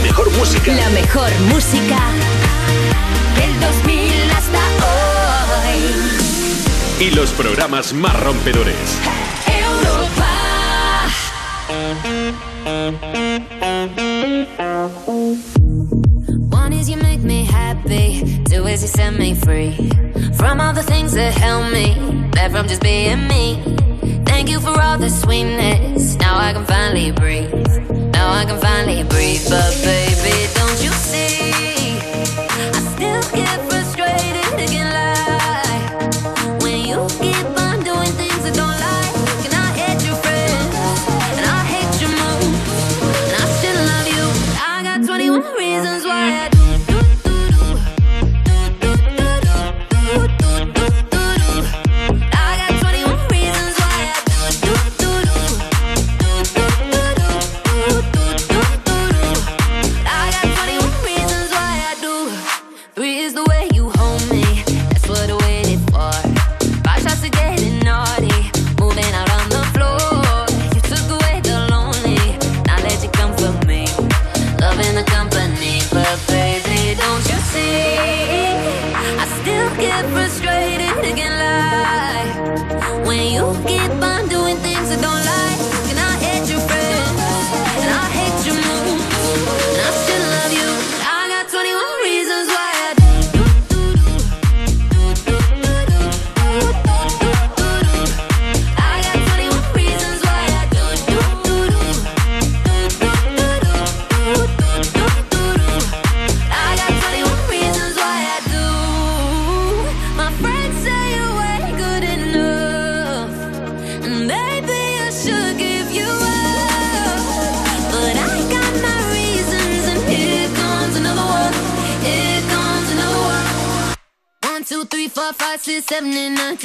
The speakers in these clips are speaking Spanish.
La mejor música. La mejor música del 2000 hasta hoy. Y los programas más rompedores. Europa. One is you make me happy, two is you set me free from all the things that held me back from just being me. Thank you for all the sweetness. Now I can finally breathe. Now I can finally breathe. But baby,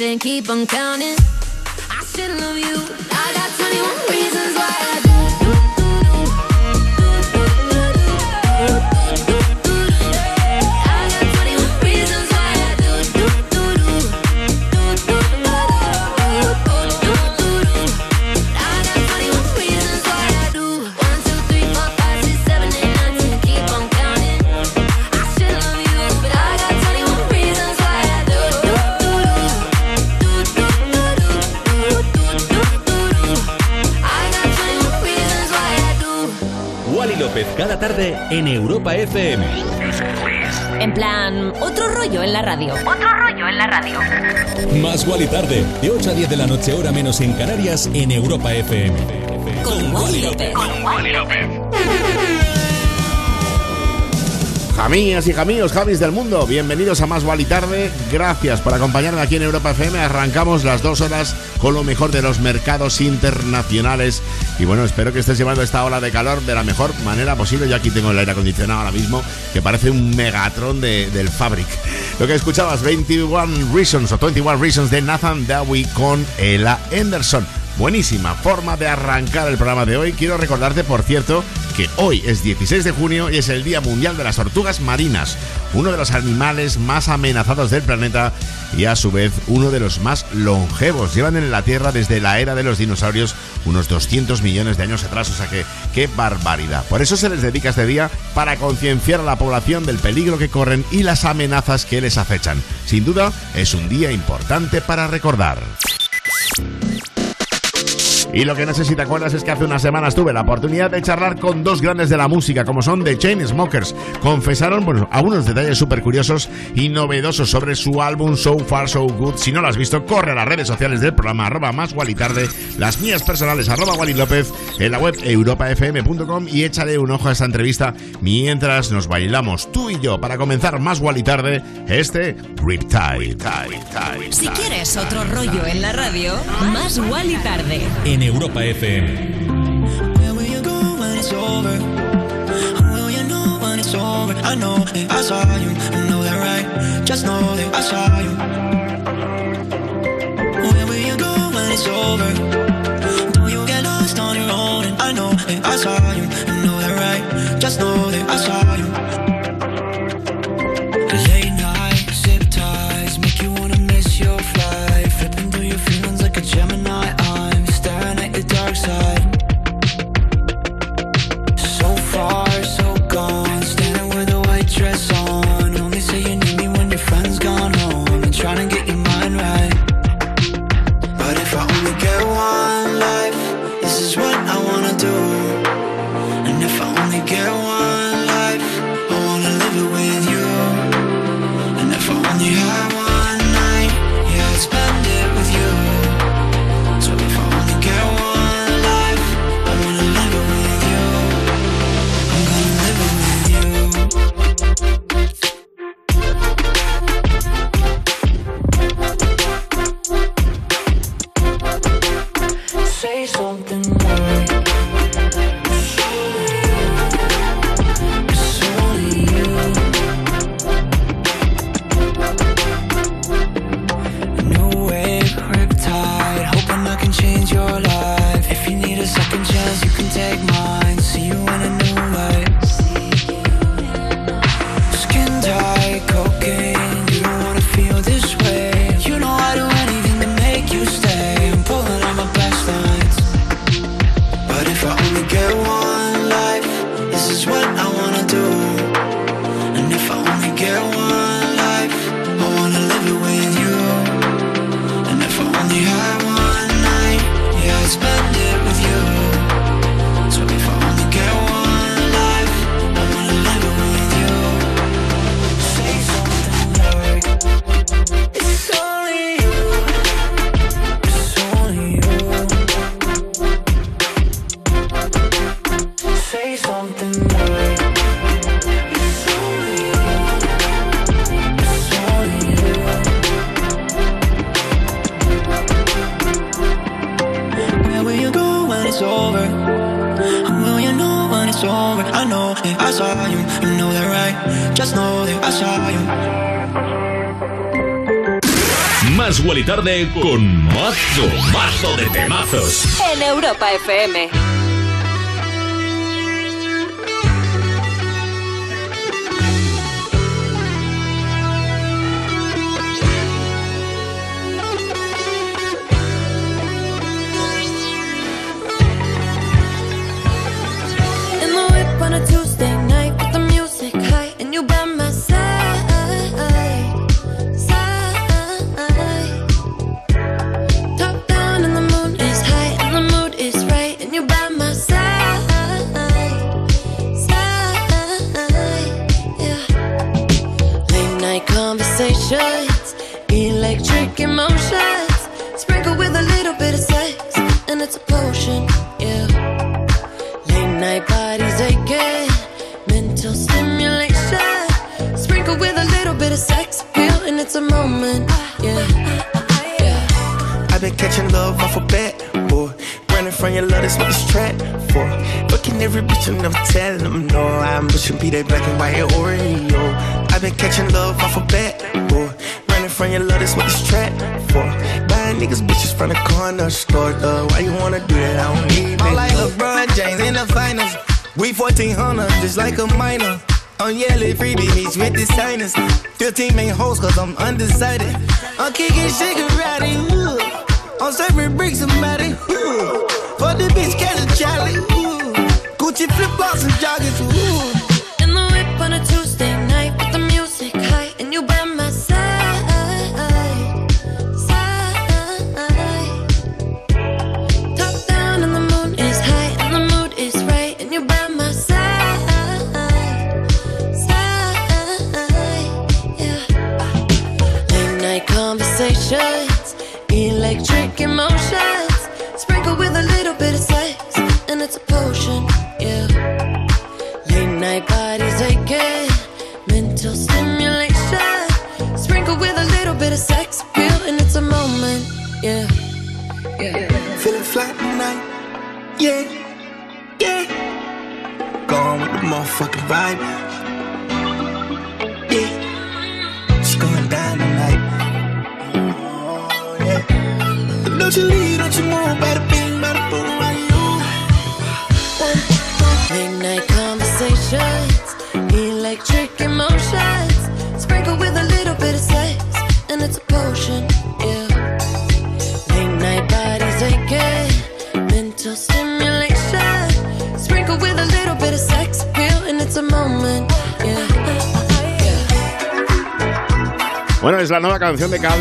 and keep on counting. En Europa FM. En plan, otro rollo en la radio. Otro rollo en la radio. Más Wally tarde, de 8 a 10 de la noche, hora menos en Canarias, en Europa FM. Con Wally López. Jamías y jamíos, jamis del mundo, bienvenidos a Más Wally Tarde. Gracias por acompañarme aquí en Europa FM. Arrancamos las dos horas con lo mejor de los mercados internacionales. Y bueno, espero que estés llevando esta ola de calor de la mejor manera posible. Yo aquí tengo el aire acondicionado ahora mismo, que parece un megatron de- del Fabric. Lo que escuchabas, 21 Reasons o 21 Reasons de Nathan Dowie con Ella Anderson. Buenísima forma de arrancar el programa de hoy. Quiero recordarte, por cierto, que hoy es 16 de junio y es el Día Mundial de las Tortugas Marinas, uno de los animales más amenazados del planeta y a su vez uno de los más longevos. Llevan en la Tierra desde la era de los dinosaurios unos 200 millones de años atrás, o sea que qué barbaridad. Por eso se les dedica este día para concienciar a la población del peligro que corren y las amenazas que les acechan. Sin duda, es un día importante para recordar. Y lo que no sé si te acuerdas es que hace unas semanas tuve la oportunidad de charlar con dos grandes de la música, como son The Chainsmokers. Confesaron bueno, algunos detalles súper curiosos y novedosos sobre su álbum So Far So Good. Si no lo has visto, corre a las redes sociales del programa, arroba más Wally Tarde, las mías personales, arroba Wally López, en la web europafm.com y échale un ojo a esta entrevista mientras nos bailamos tú y yo para comenzar más Wally Tarde, este Riptide. Si quieres otro rollo en la radio, más Wally tarde. En Will you go when it's over? Will you know when? I I saw you, I know that right. Just know that I saw you. Where will you go when it's over? Don't you get lost on your own? I know that I saw you, I know that right. Just know that I saw you. 15 ain't hoes, cause I'm undecided.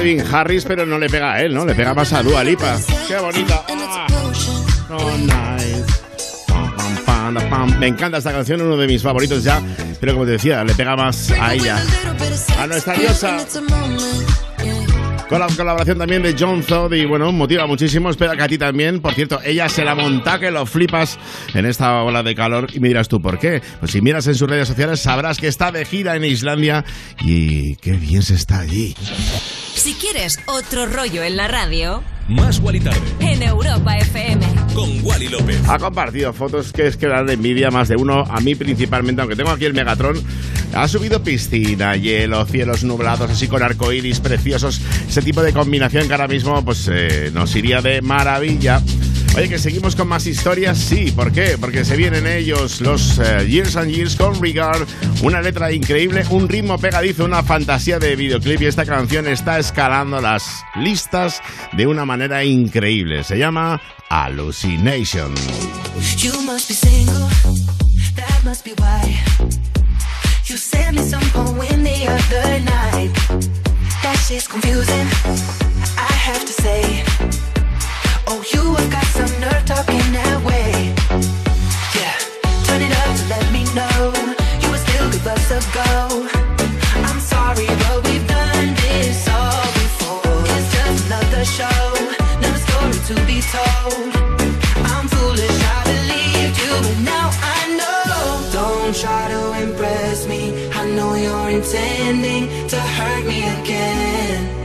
Calvin Harris, pero no le pega a él, ¿no? Le pega más a Dua Lipa. ¡Qué bonita! Ah. Oh, nice. Me encanta esta canción, uno de mis favoritos ya, pero como te decía, le pega más a ella. A nuestra diosa. Con la colaboración también de John Todd y bueno, motiva muchísimo, espero que a ti también. Por cierto, ella se la monta que lo flipas en esta ola de calor y me dirás tú por qué. Pues si miras en sus redes sociales sabrás que está de gira en Islandia y qué bien se está allí. Si quieres otro rollo en la radio, Más Wally Tarde en Europa FM. con Wally López. Ha compartido fotos que es que dan envidia más de uno, a mí principalmente, aunque tengo aquí el Megatron. Ha subido piscina, hielo, cielos nublados, así con arcoíris preciosos. Ese tipo de combinación que ahora mismo pues, eh, nos iría de maravilla. Oye, que seguimos con más historias, sí, ¿por qué? Porque se vienen ellos, los eh, Years and Years con Regard, una letra increíble, un ritmo pegadizo, una fantasía de videoclip y esta canción está escalando las listas de una manera increíble. Se llama Hallucination. You must be single, that must be why. You sent me some poem the other night. Try to impress me. I know you're intending to hurt me again.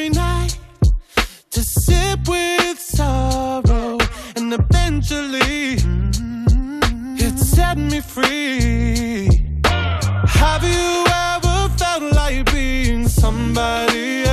Every night to sip with sorrow. And eventually, mm-hmm, it's set me free. Have you ever felt like being somebody else?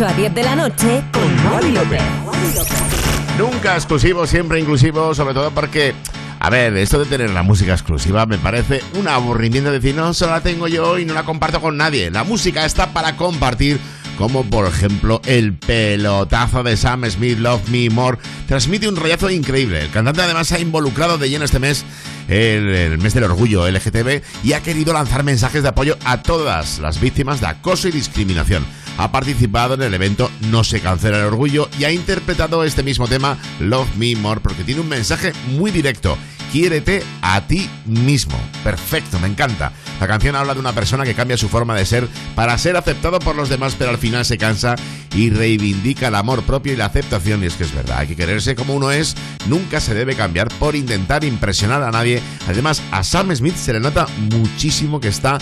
8 a 10 de la noche, con Wally López. Nunca exclusivo, siempre inclusivo, sobre todo porque, a ver, esto de tener la música exclusiva me parece un aburrimiento decir, no, solo la tengo yo y no la comparto con nadie. La música está para compartir, como por ejemplo el pelotazo de Sam Smith, Love Me More, transmite un rollazo increíble. El cantante además se ha involucrado de lleno este mes el, el mes del orgullo LGTB y ha querido lanzar mensajes de apoyo a todas las víctimas de acoso y discriminación. Ha participado en el evento No se cancela el orgullo y ha interpretado este mismo tema Love Me More porque tiene un mensaje muy directo. Quiérete a ti mismo. Perfecto, me encanta. La canción habla de una persona que cambia su forma de ser para ser aceptado por los demás, pero al final se cansa y reivindica el amor propio y la aceptación. Y es que es verdad, hay que quererse como uno es, nunca se debe cambiar por intentar impresionar a nadie. Además, a Sam Smith se le nota muchísimo que está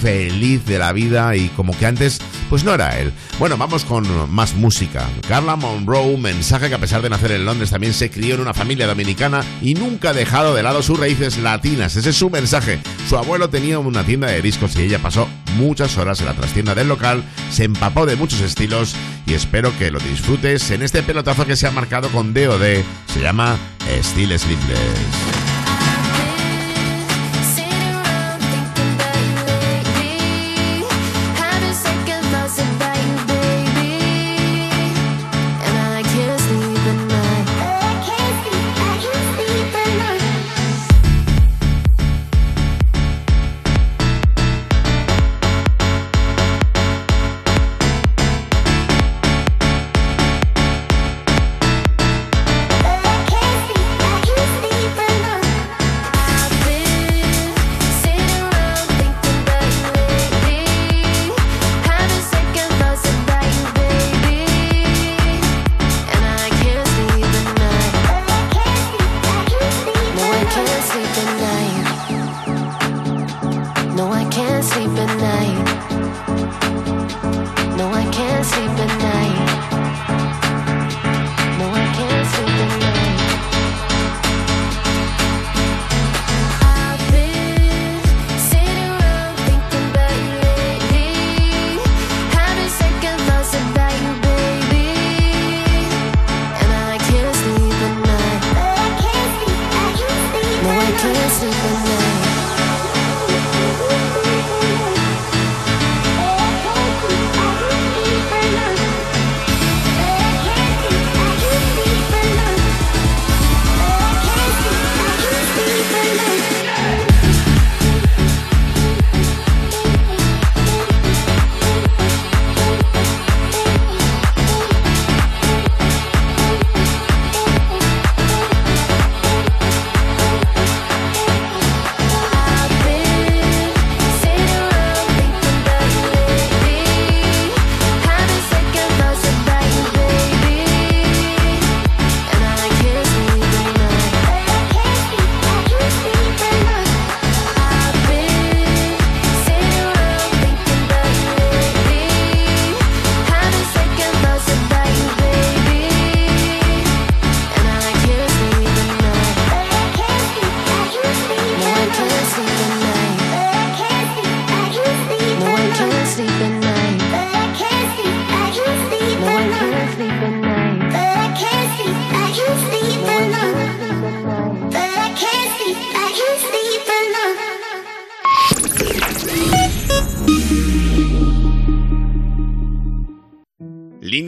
feliz de la vida y como que antes pues no era él. Bueno, vamos con más música. Carla Monroe, mensaje que a pesar de nacer en Londres también se crió en una familia dominicana y nunca ha dejado de lado sus raíces latinas. Ese es su mensaje. Su abuelo tenía una tienda de discos y ella pasó muchas horas en la trastienda del local, se empapó de muchos estilos y espero que lo disfrutes en este pelotazo que se ha marcado con DOD. Se llama Steel Sleepless.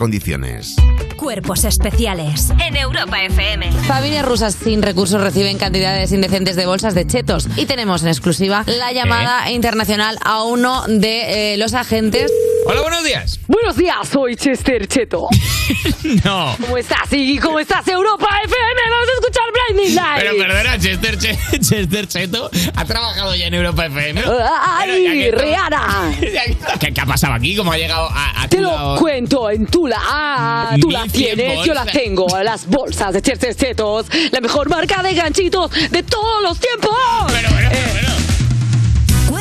condiciones. Cuerpos especiales en Europa FM. Familias rusas sin recursos reciben cantidades indecentes de bolsas de chetos. Y tenemos en exclusiva la llamada internacional a uno de eh, los agentes. Hola, buenos días. Buenos días, soy Chester Cheto. no. ¿Cómo estás, Iggy? ¿Cómo estás, Europa FM? Vamos a escuchar Blinding Lights. Pero perdona, Chester, Che- Chester Cheto ha trabajado ya en Europa FM. ¡Ay, Pero Rihanna! ¿Qué, qué ha pasado aquí? ¿Cómo ha llegado a, a Te lo lado? cuento en Tula. Ah, tú la 1100 tienes, yo la tengo. Las bolsas de Chester Chetos, la mejor marca de ganchitos de todos los tiempos.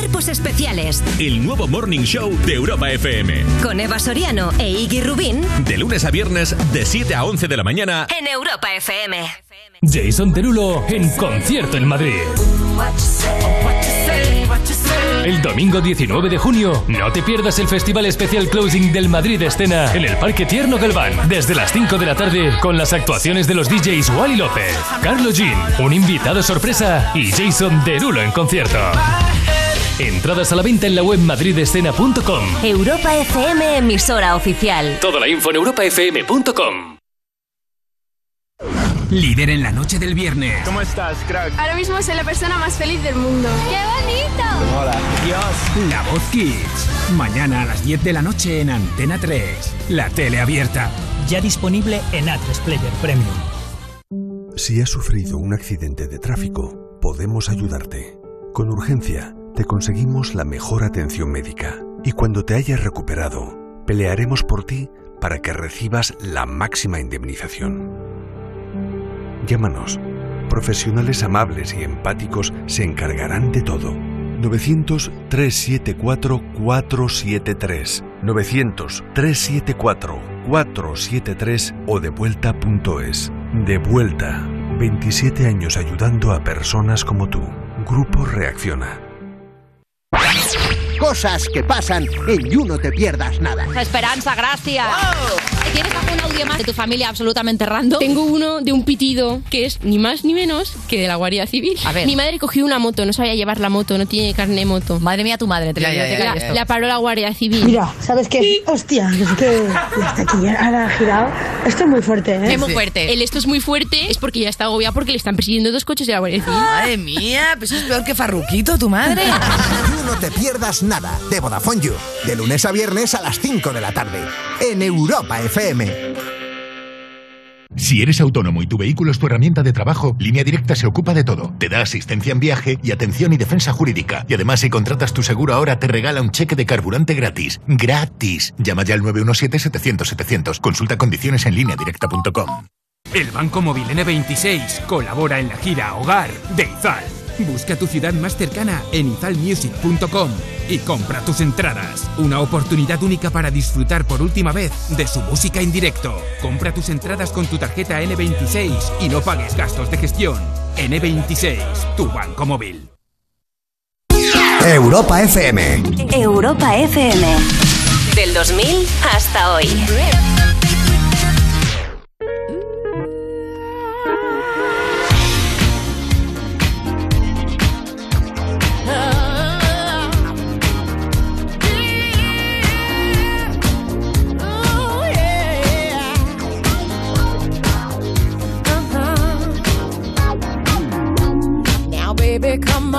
Cuerpos especiales El nuevo Morning Show de Europa FM. con Eva Soriano e Iggy Rubín De lunes a viernes, de 7 a 11 de la mañana. en Europa FM. Jason Derulo en concierto en Madrid. El domingo 19 de junio, no te pierdas el Festival Especial Closing del Madrid Escena en el Parque Tierno Galván, desde las 5 de la tarde, con las actuaciones de los DJs Wally López, Carlos Jean, un invitado sorpresa y Jason Derulo en concierto. Entradas a la venta en la web madridescena.com. Europa FM, emisora oficial. Toda la info en europafm.com. Líder en la noche del viernes. ¿Cómo estás, crack? Ahora mismo soy la persona más feliz del mundo. ¡Qué bonito! Hola. Dios. La Voz Kids. Mañana a las 10 de la noche en Antena 3. La tele abierta. Ya disponible en A3 Player Premium. Si has sufrido un accidente de tráfico, podemos ayudarte. Con urgencia, te conseguimos la mejor atención médica. Y cuando te hayas recuperado, pelearemos por ti para que recibas la máxima indemnización. Llámanos. Profesionales amables y empáticos se encargarán de todo. 900-374-473. 900-374-473 o devuelta.es. De vuelta. 27 años ayudando a personas como tú. Grupo Reacciona. Yeah. Cosas que pasan en You No Te Pierdas Nada. Esperanza, gracias. ¿Tienes algún audio más de tu familia absolutamente random? Tengo uno de un pitido que es ni más ni menos que de la Guardia Civil. A ver. Mi madre cogió una moto, no sabía llevar la moto, no tiene carne de moto. Madre mía, tu madre, te la, lo digo, te la- la paró la Guardia Civil. Mira, ¿sabes qué? Hostia, es que hasta aquí ya ha girado. Esto es muy fuerte, ¿eh? Es muy fuerte. El esto es muy fuerte es porque ya está agobiada porque le están persiguiendo dos coches de la Guardia Civil. Madre mía, pues es peor que Farruquito, tu madre. You No Te Pierdas Nada de Vodafone You. De lunes a viernes a las 5 de la tarde. En Europa FM. Si eres autónomo y tu vehículo es tu herramienta de trabajo, Línea Directa se ocupa de todo. Te da asistencia en viaje y atención y defensa jurídica. Y además, si contratas tu seguro ahora, te regala un cheque de carburante gratis. ¡Gratis! Llama ya al 917-700-700. Consulta condiciones en lineadirecta.com. El Banco Móvil N26 colabora en la gira Hogar de Izal. Busca tu ciudad más cercana en izalmusic.com y compra tus entradas. Una oportunidad única para disfrutar por última vez de su música en directo. Compra tus entradas con tu tarjeta N26 y no pagues gastos de gestión. N26, tu banco móvil. Europa FM. Europa FM. Del 2000 hasta hoy. Now,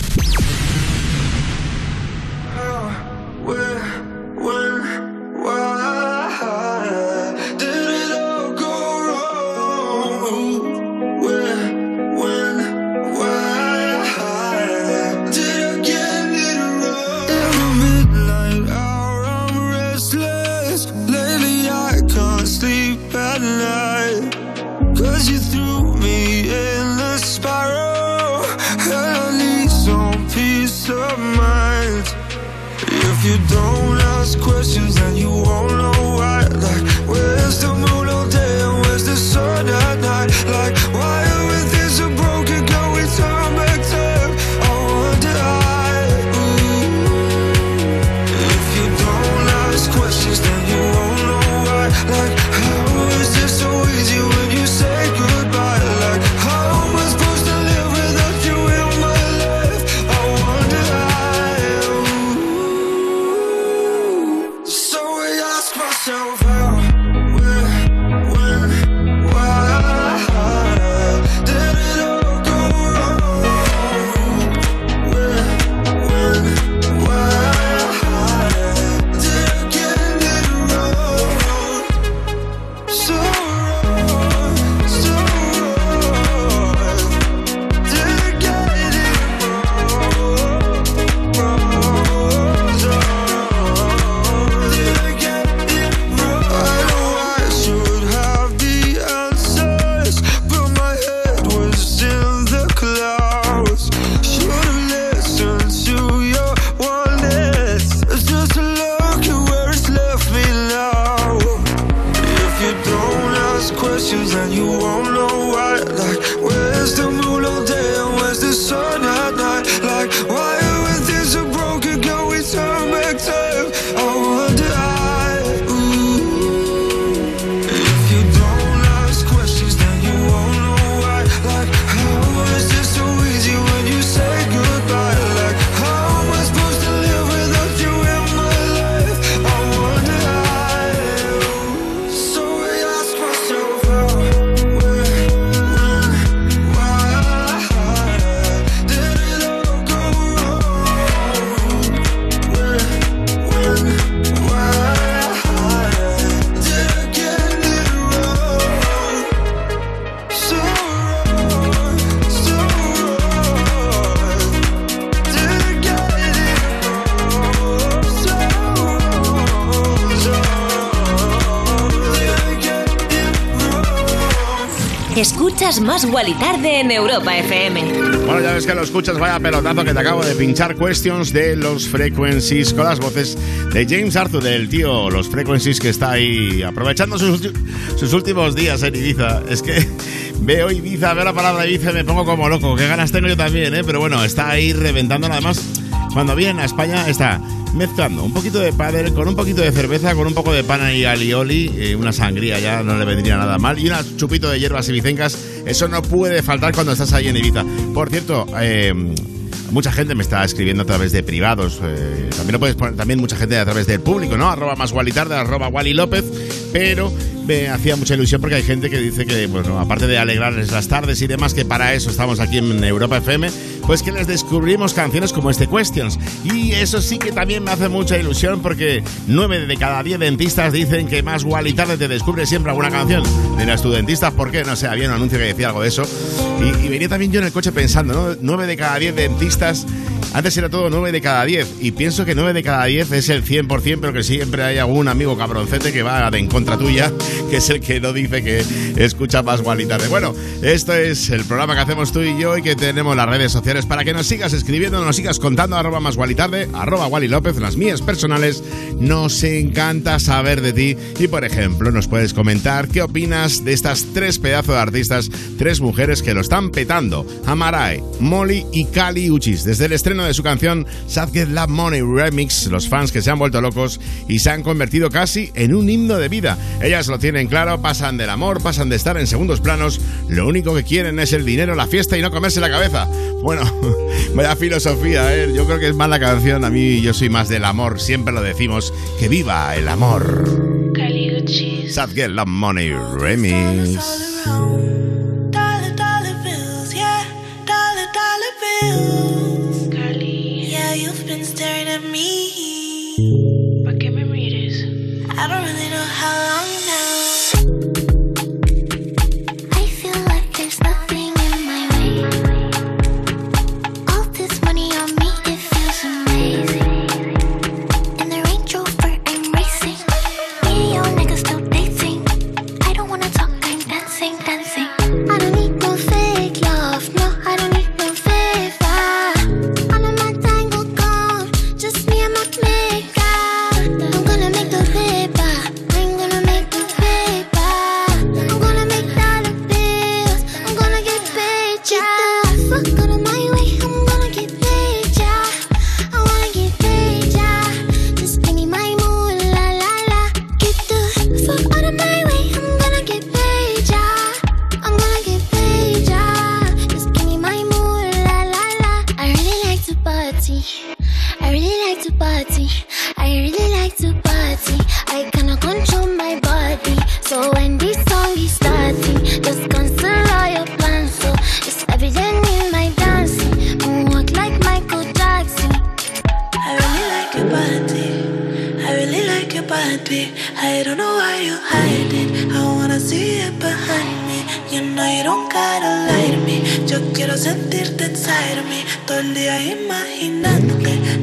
Escuchas Más Wally tarde en Europa FM. Bueno, ya ves que lo escuchas, vaya pelotazo que te acabo de pinchar Questions de los Frequencies con las voces de James Arthur, del tío Los Frequencies que está ahí aprovechando sus, sus últimos días en Ibiza. Es que veo Ibiza, veo la palabra Ibiza y me pongo como loco. Qué ganas tengo yo también, ¿eh? Pero bueno, está ahí reventando. Además, cuando vienen a España está mezclando un poquito de pádel con un poquito de cerveza, con un poco de pan y alioli, eh, una sangría ya no le vendría nada mal, y un chupito de hierbas ibicencas. Eso no puede faltar cuando estás ahí en Ibiza. Por cierto, eh, mucha gente me está escribiendo a través de privados. eh, también lo puedes poner, también mucha gente a través del público, ¿no? Arroba más tarde, arroba Wally López. Pero me hacía mucha ilusión porque hay gente que dice que, bueno, aparte de alegrarles las tardes y demás, que para eso estamos aquí en Europa FM, pues que les descubrimos canciones como este Questions. Y eso sí que también me hace mucha ilusión porque 9 de cada 10 dentistas dicen que más y tarde te descubre siempre alguna canción. Dirás tu dentista, ¿por qué? No sé, había un anuncio que decía algo de eso. Y, venía también yo en el coche pensando, ¿no? 9 de cada 10 dentistas antes era todo 9 de cada 10 y pienso que 9 de cada 10 es el 100%, pero que siempre hay algún amigo cabroncete que va de en contra tuya, que es el que no dice que escucha más igual y tarde. Bueno, esto es el programa que hacemos tú y yo y que tenemos las redes sociales para que nos sigas escribiendo, nos sigas contando, arroba más tarde, arroba Wally López, las mías personales. Nos encanta saber de ti y, por ejemplo, nos puedes comentar qué opinas de estas tres pedazos de artistas, tres mujeres que lo están petando. Amarai, Molly y Kali Uchis. Desde el estreno de su canción Sad Get Love Money Remix, los fans que se han vuelto locos y se han convertido casi en un himno de vida. Ellas lo tienen claro, pasan del amor, pasan de estar en segundos planos, lo único que quieren es el dinero, la fiesta y no comerse la cabeza. Bueno, vaya filosofía, ¿eh? yo creo que es más la canción, a mí yo soy más del amor, siempre lo decimos, que viva el amor. Sad Get Love Money Remix. You've been staring at me.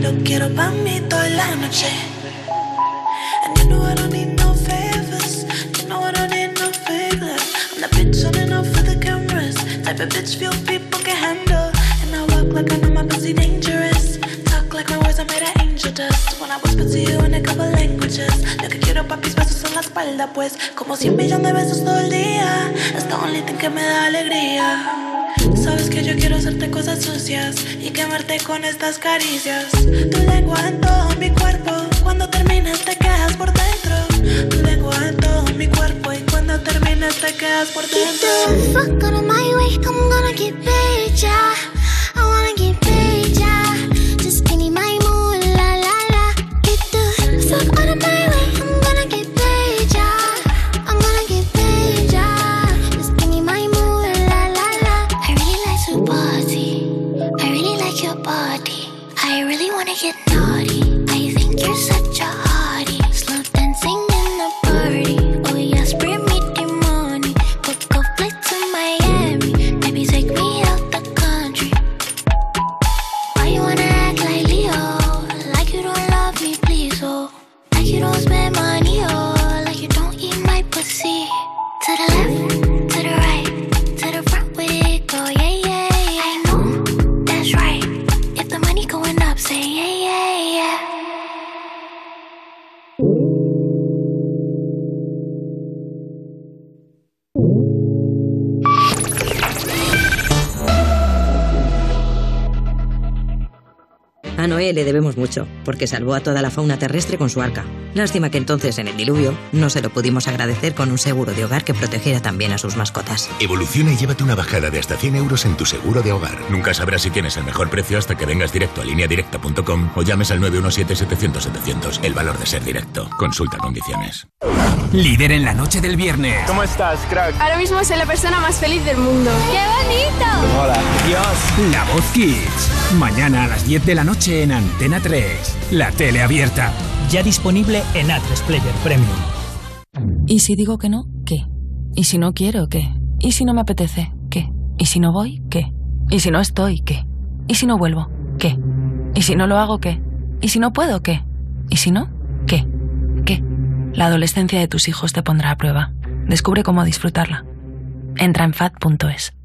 Lo quiero pa' mí toda la noche. And you know I don't need no favors. You know I don't need no favors. I'm the bitch on and off for the cameras. Type of bitch few people can handle. And I walk like I know my pussy dangerous. Talk like my words are made of angel dust. When I whisper to you in a couple languages. Lo que quiero papis besos en la espalda, pues. Como cien millones de besos todo el día. Es the only thing que me da hacerte cosas sucias y quemarte con estas caricias. Tu lengua en todo mi cuerpo. Cuando terminas te quedas por dentro. Tu lengua en todo mi cuerpo y cuando terminas te quedas por dentro. fuck out of my way. I'm gonna get mucho, porque salvó a toda la fauna terrestre con su arca. Lástima que entonces, en el diluvio, no se lo pudimos agradecer con un seguro de hogar que protegiera también a sus mascotas. Evoluciona y llévate una bajada de hasta 100 euros en tu seguro de hogar. Nunca sabrás si tienes el mejor precio hasta que vengas directo a lineadirecta.com o llames al 917-700-700. El valor de ser directo. Consulta condiciones. Líder en la noche del viernes. ¿Cómo estás, crack? Ahora mismo soy la persona más feliz del mundo. ¡Qué bonito! Hola. Dios. La Voz Kids. Mañana a las 10 de la noche en Antena 3. La tele abierta. Ya disponible en A3 Player Premium. ¿Y si digo que no? ¿Qué? ¿Y si no quiero? ¿Qué? ¿Y si no me apetece? ¿Qué? ¿Y si no voy? ¿Qué? ¿Y si no estoy? ¿Qué? ¿Y si no vuelvo? ¿Qué? ¿Y si no lo hago? ¿Qué? ¿Y si no puedo? ¿Qué? ¿Y si no? ¿Qué? ¿Qué? La adolescencia de tus hijos te pondrá a prueba. Descubre cómo disfrutarla. Entra en fat.es.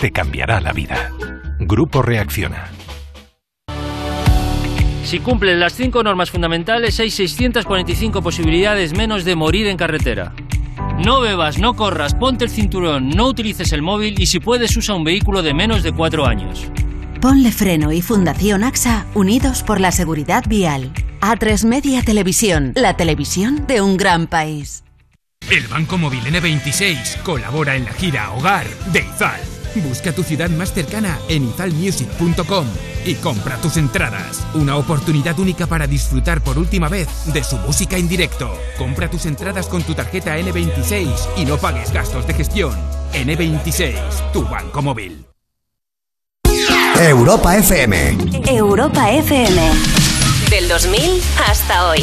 Te cambiará la vida. Grupo Reacciona. Si cumples las cinco normas fundamentales, hay 645 posibilidades menos de morir en carretera. No bebas, no corras, ponte el cinturón, no utilices el móvil y si puedes usa un vehículo de menos de cuatro años. Ponle Freno y Fundación AXA unidos por la seguridad vial. A3 Media Televisión, la televisión de un gran país. El Banco Móvil N26 colabora en la gira Hogar de Izal. Busca tu ciudad más cercana en izalmusic.com y compra tus entradas. Una oportunidad única para disfrutar por última vez de su música en directo. Compra tus entradas con tu tarjeta N26 y no pagues gastos de gestión. N26, tu banco móvil. Europa FM. Europa FM. Del 2000 hasta hoy.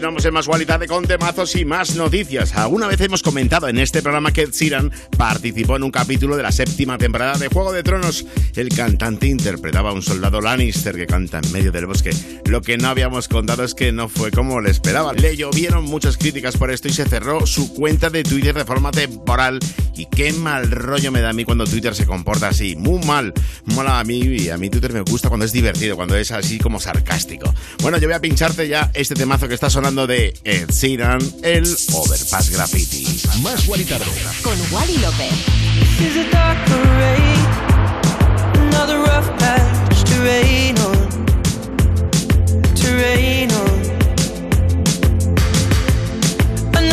Continuamos en más Gualitarde con temazos y más noticias. Alguna vez hemos comentado en este programa que Ed participó en un capítulo de la séptima temporada de Juego de Tronos. El cantante interpretaba a un soldado Lannister que canta en medio del bosque. Lo que no habíamos contado es que no fue como le esperaban. Le llovieron muchas críticas por esto y se cerró su cuenta de Twitter de forma temporal. Y qué mal rollo me da a mí cuando Twitter se comporta así. Muy mal. Mola a mí y a mí Twitter me gusta cuando es divertido, cuando es así como sarcástico. Bueno, yo voy a pincharte ya este temazo que está sonando de Ed Sheeran, el Overpass Graffiti. Más Gualitarde. Con Wally López. This is a dark parade,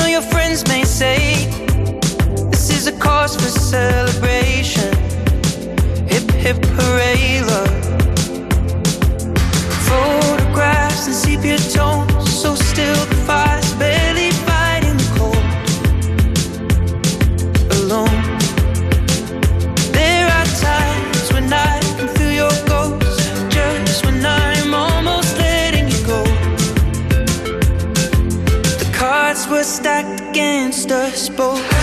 your friends may say is a cause for celebration. Hip hip hooray, love. Photographs and sepia tones, so still the fire's barely fighting the cold. Alone. There are times when I can feel your ghost, just when I'm almost letting you go. The cards were stacked against us both.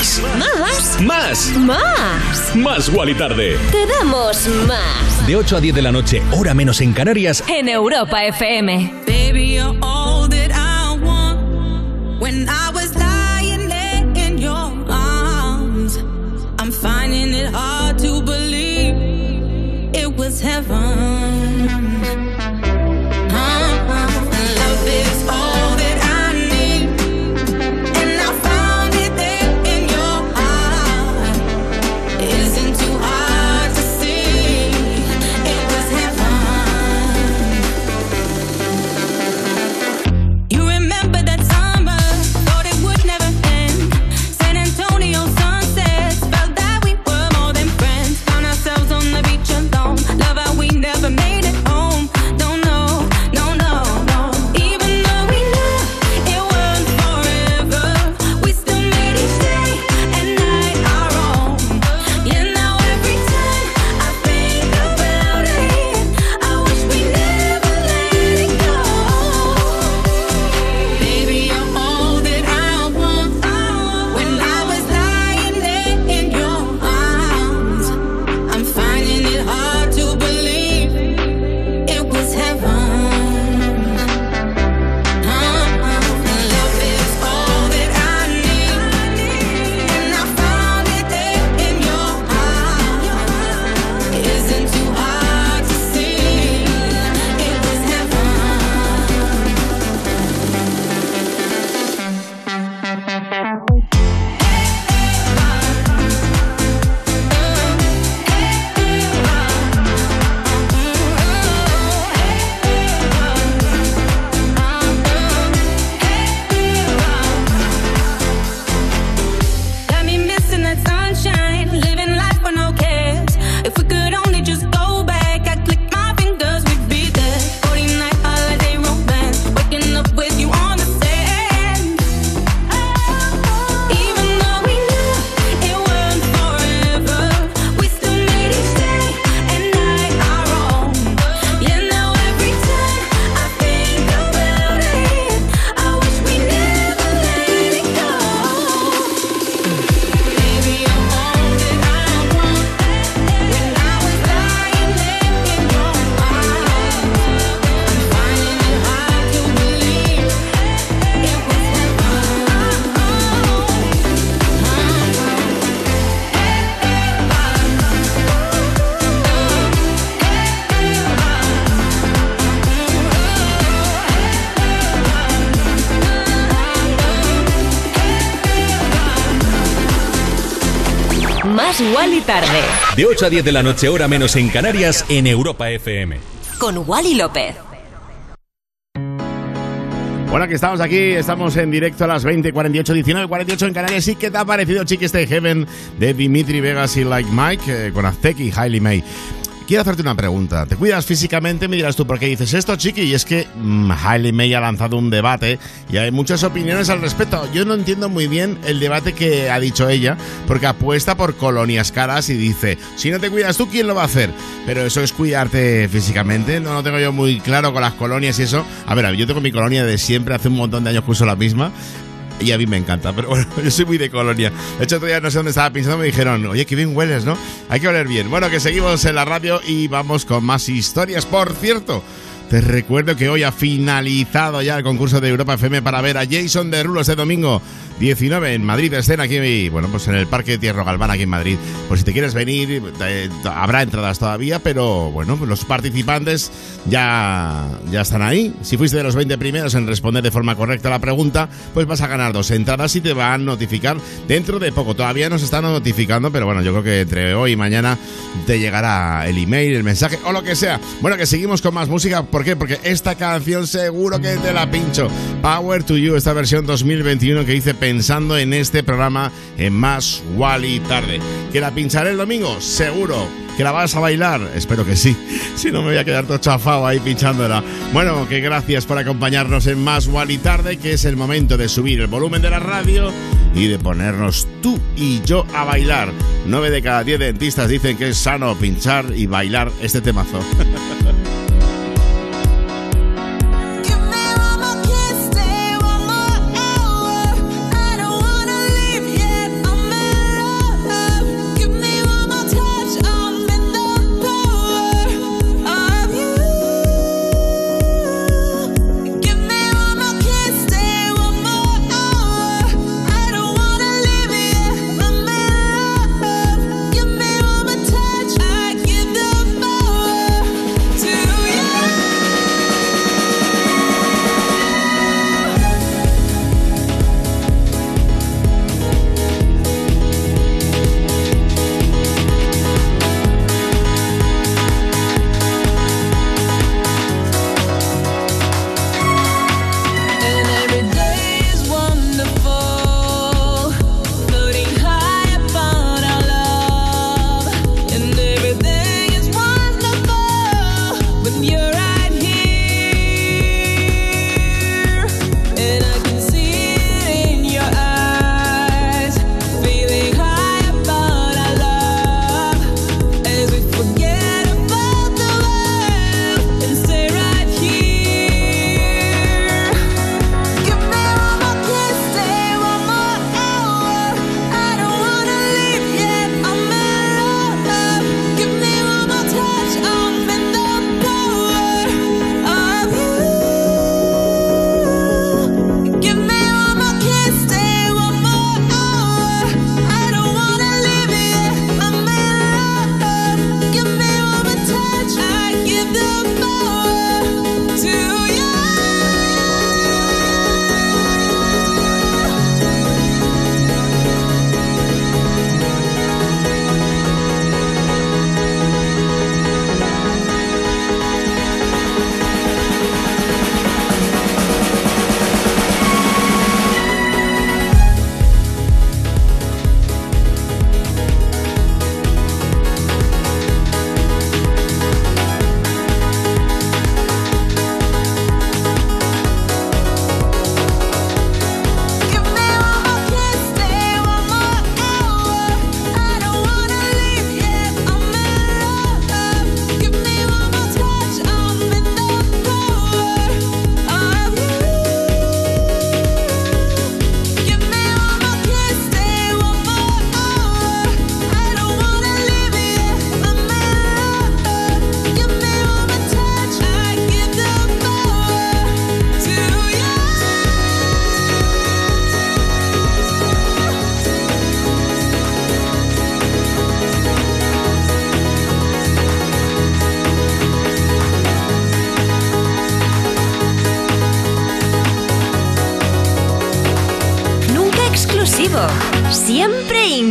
Más. Más. Más. Más. Más. Wally Tarde. Te damos más. De 8 a 10 de la noche, hora menos en Canarias. En Europa FM. Baby, tarde. De 8 a 10 de la noche, hora menos en Canarias, en Europa FM. Con Wally López. Bueno, que estamos aquí, estamos en directo a las 20, 48, 19, 48 en Canarias. ¿Y qué te ha parecido Chiquis de Heaven de Dimitri Vegas y Like Mike eh, con Aztec y Hailey May? Quiero hacerte una pregunta. ¿Te cuidas físicamente? Me dirás tú, ¿por qué dices esto, chiqui? Y es que mm, Hailey May ha lanzado un debate y hay muchas opiniones al respecto. Yo no entiendo muy bien el debate que ha dicho ella, porque apuesta por colonias caras y dice, si no te cuidas tú, ¿quién lo va a hacer? Pero eso es cuidarte físicamente. No lo tengo yo muy claro con las colonias y eso. A ver, yo tengo mi colonia de siempre, hace un montón de años que uso la misma. Y a mí me encanta, pero bueno, yo soy muy de colonia. De hecho, todavía no sé dónde estaba pensando, me dijeron, oye, qué bien hueles, ¿no? Hay que oler bien. Bueno, que seguimos en la radio y vamos con más historias. Por cierto, te recuerdo que hoy ha finalizado ya el concurso de Europa FM para ver a Jason Derulo este domingo 19 en Madrid, escena aquí, bueno, pues en el Parque Tierro Galván aquí en Madrid. Por si te quieres venir, eh, habrá entradas todavía, pero bueno, pues los participantes ya, ya están ahí. Si fuiste de los 20 primeros en responder de forma correcta la pregunta, pues vas a ganar dos entradas y te van a notificar dentro de poco. Todavía nos están notificando, pero bueno, yo creo que entre hoy y mañana te llegará el email, el mensaje o lo que sea. Bueno, que seguimos con más música. ¿Por qué? Porque esta canción seguro que te la pincho. Power to You, esta versión 2021 que hice pensando en este programa en Más Wally Tarde. ¿Que la pincharé el domingo? Seguro. ¿Que la vas a bailar? Espero que sí. Si no, me voy a quedar todo chafado ahí pinchándola. Bueno, que gracias por acompañarnos en Más Wally Tarde, que es el momento de subir el volumen de la radio y de ponernos tú y yo a bailar. 9 de cada 10 dentistas dicen que es sano pinchar y bailar este temazo.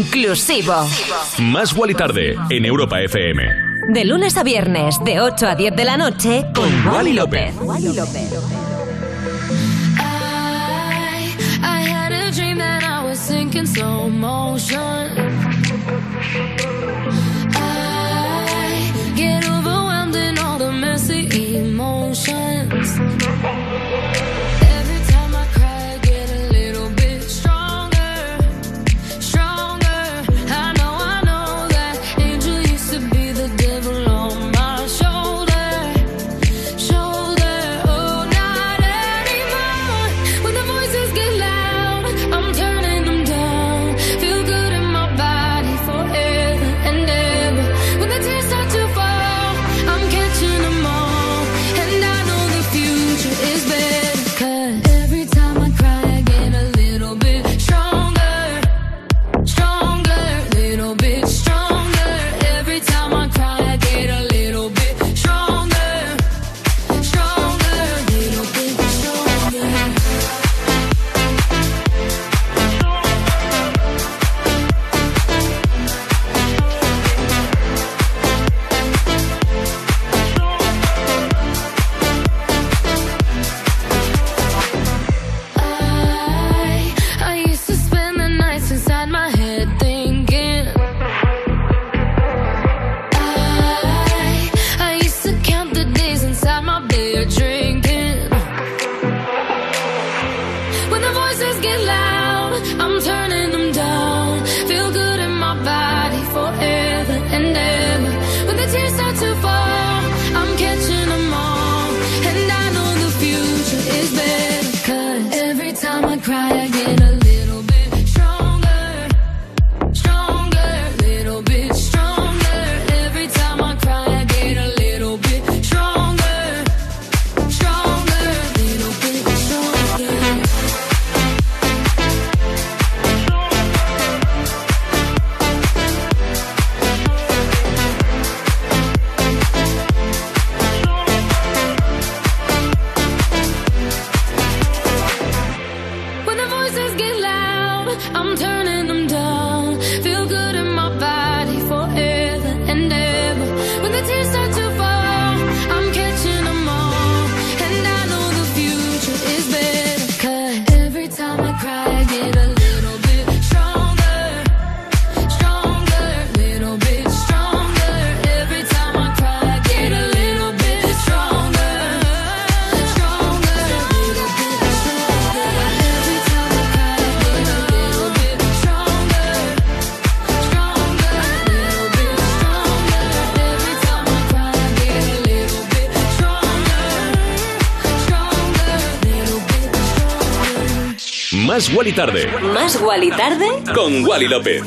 Siempre inclusivo. Más Wally Tarde en Europa FM. De lunes a viernes, de 8 a 10 de la noche, con Wally López. I, I had a dream that I was sinking slow motion. I get overwhelmed in all the messy Más Wally Tarde Más Wally Tarde con Wally López.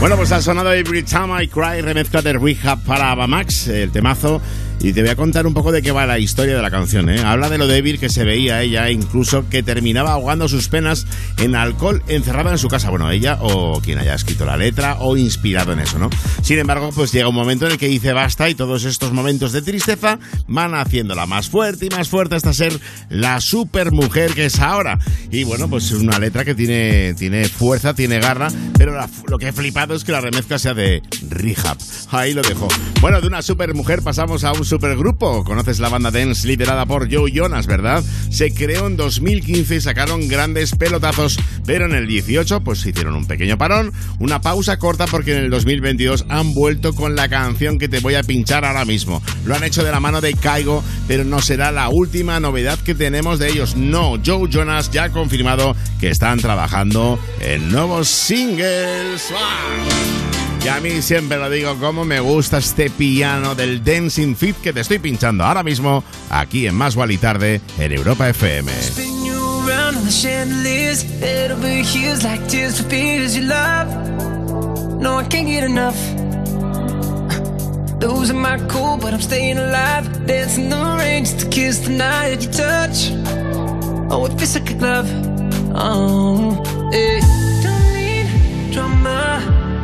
Bueno, pues ha sonado Every Time I Cry, remezcla de Rehab para Abamax, el temazo. Y te voy a contar un poco de qué va la historia de la canción. ¿eh? Habla de lo débil que se veía ella, incluso que terminaba ahogando sus penas en alcohol encerrada en su casa. Bueno, ella o quien haya escrito la letra o inspirado en eso, ¿no? Sin embargo, pues llega un momento en el que dice basta y todos estos momentos de tristeza van haciéndola más fuerte y más fuerte hasta ser la super mujer que es ahora. Y bueno, pues es una letra que tiene, tiene fuerza, tiene garra, pero lo que he flipado es que la remezcla sea de Rehab. Ahí lo dejo. Bueno, de una super mujer pasamos a un supergrupo. Conoces la banda dance liderada por Joe Jonas, ¿verdad? Se creó en 2015 y sacaron grandes pelotazos, pero en el 18 pues hicieron un pequeño parón, una pausa corta porque en el 2022 han vuelto con la canción que te voy a pinchar ahora mismo. Lo han hecho de la mano de Caigo, pero no será la última novedad que tenemos de ellos. No, Joe Jonas ya ha confirmado que están trabajando en nuevos singles. Y a mí siempre lo digo, cómo me gusta este piano del Dancing Fit que te estoy pinchando ahora mismo aquí en Más y Tarde en Europa FM. Losing my cool, but I'm staying alive. Dancing the rain just to kiss the night you touch. Oh, it feels like a glove. Oh, hey.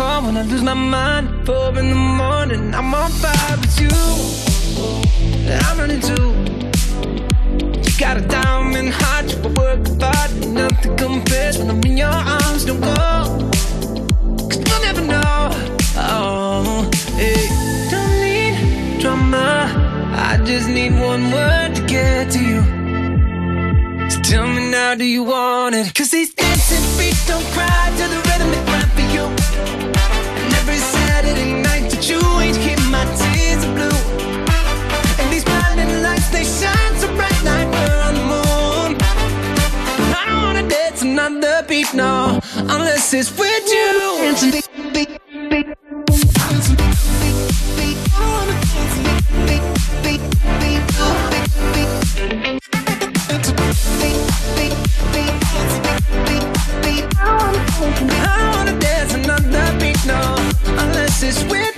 Call when I lose my mind? Four in the morning, I'm on fire with you. I'm running too. You got a diamond heart, you work hard, nothing compares when I'm in your arms. Don't go, cause you'll never know. Oh, hey, don't need drama. I just need one word to get to you. So tell me now, do you want it? Cause these dancing feet don't cry to the rhythm they cry for you. And every Saturday night that you ain't keep my tears are blue. And these blinding lights, they shine so bright like we're on the moon. But I don't wanna dance another beat, no, unless it's with you. I wanna dance another beat, no, unless it's with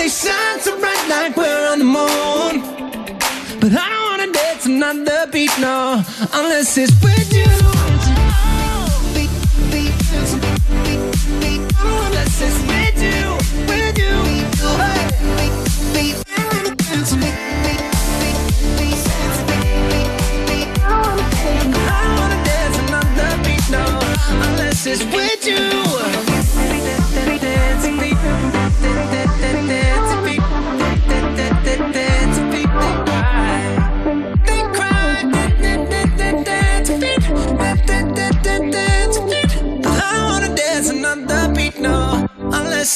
they shine so bright like we're on the moon. But I don't wanna dance another beat, no, unless it's with you. Beat, no, unless it's with you.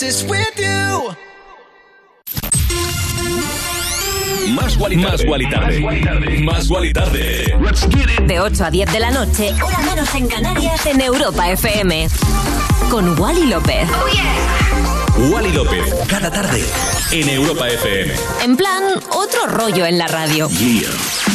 It's with you. Más Guali Más Guali Tarde. Más. De 8 a 10 de la noche, hora menos en Canarias, en Europa FM. Con Wally López. Wally López, cada tarde. En Europa FM. En plan, otro rollo en la radio. Yeah.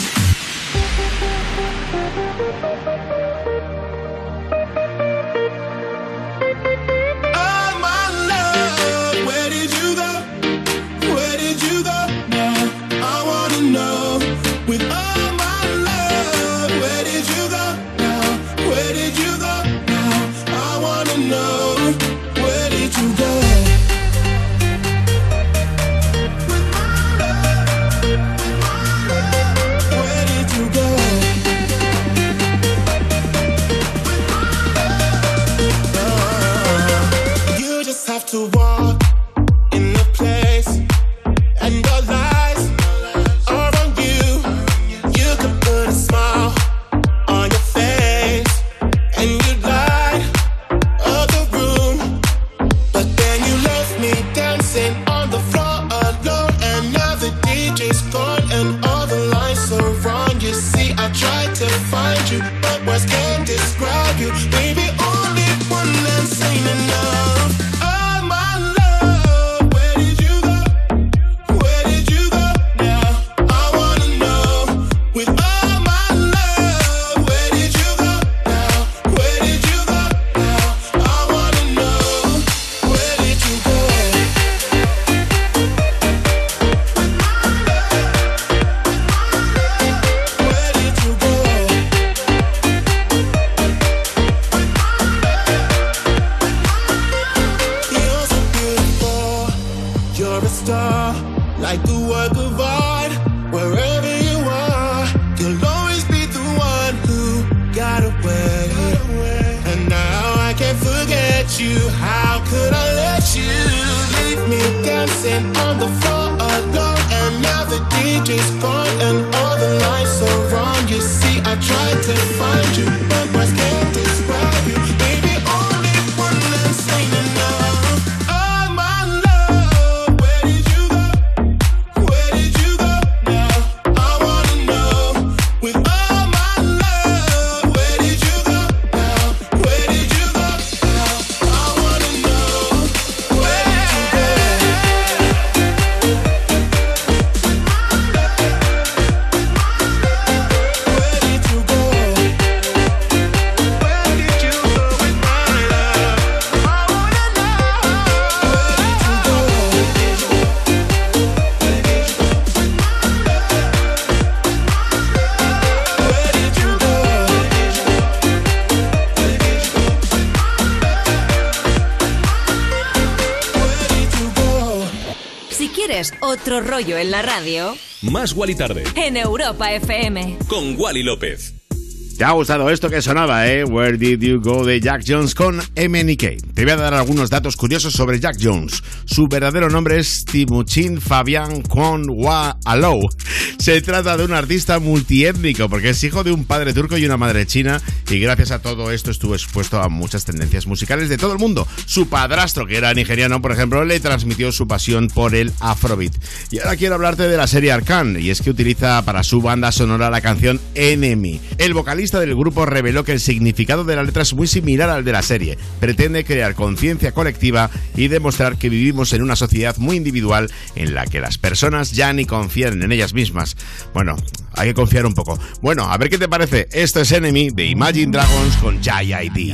Otro rollo en la radio, Más Wally Tarde en Europa FM. con Wally López. ¿Te ha gustado esto que sonaba, eh? Where Did You Go de Jack Jones con MNK. Te voy a dar algunos datos curiosos sobre Jack Jones. Su verdadero nombre es Timuchin Fabian Kwon Wa. Se trata de un artista multiétnico porque es hijo de un padre turco y una madre china y gracias a todo esto estuvo expuesto a muchas tendencias musicales de todo el mundo. Su padrastro, que era nigeriano, por ejemplo, le transmitió su pasión por el afrobeat. Y ahora quiero hablarte de la serie Arcan y es que utiliza para su banda sonora la canción Enemy. El vocalista del grupo reveló que el significado de la letra es muy similar al de la serie. Pretende crear conciencia colectiva y demostrar que vivimos en una sociedad muy individual en la que las personas ya ni confían en ellas mismas. Bueno, hay que confiar un poco. Bueno, a ver qué te parece. Esto es Enemy de Imagine Dragons con Jai ID.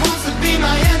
wants to be my enemy.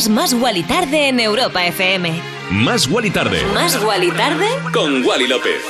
Escuchas Más Guali Tarde en Europa FM. Más Wally Tarde. ¿Más Guali Tarde? Con Wally López.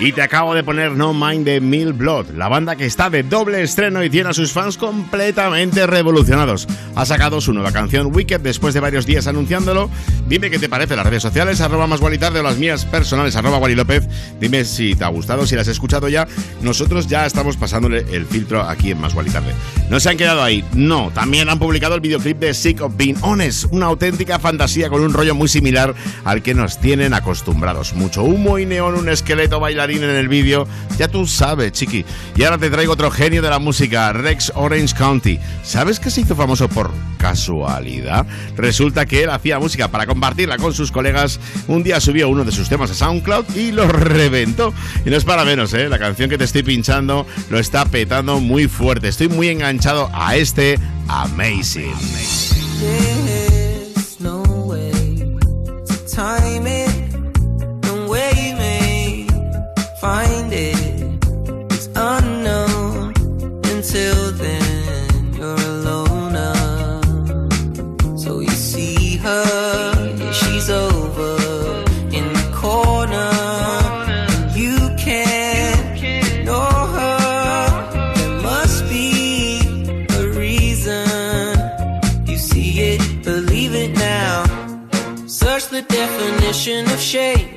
Y te acabo de poner No Mind de Mill Blood, la banda que está de doble estreno y tiene a sus fans completamente revolucionados. Ha sacado su nueva canción Wicked después de varios días anunciándolo. Dime qué te parece las redes sociales, arroba más Tarde o las mías personales, arroba Wally López. Dime si te ha gustado, si las has escuchado ya. Nosotros ya estamos pasándole el filtro aquí en Más Tarde. No se han quedado ahí, no. También han publicado el videoclip de Sick of Being Honest, una auténtica fantasía con un rollo muy similar al que nos tienen acostumbrados. Mucho humo y neón, un esqueleto bailarín en el vídeo. Ya tú sabes, chiqui. Y ahora te traigo otro genio de la música, Rex Orange County. ¿Sabes que se hizo famoso por casualidad? Resulta que él hacía música para compartirla con sus colegas. Un día subió uno de sus temas a SoundCloud y lo reventó. Y no es para menos, ¿eh? La canción que te estoy pinchando lo está petando muy fuerte. Estoy muy enganchado a este Amazing. There's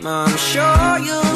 I'm sure you'll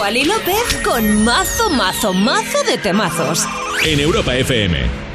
Wally López con mazo, mazo, mazo de temazos. En Europa FM.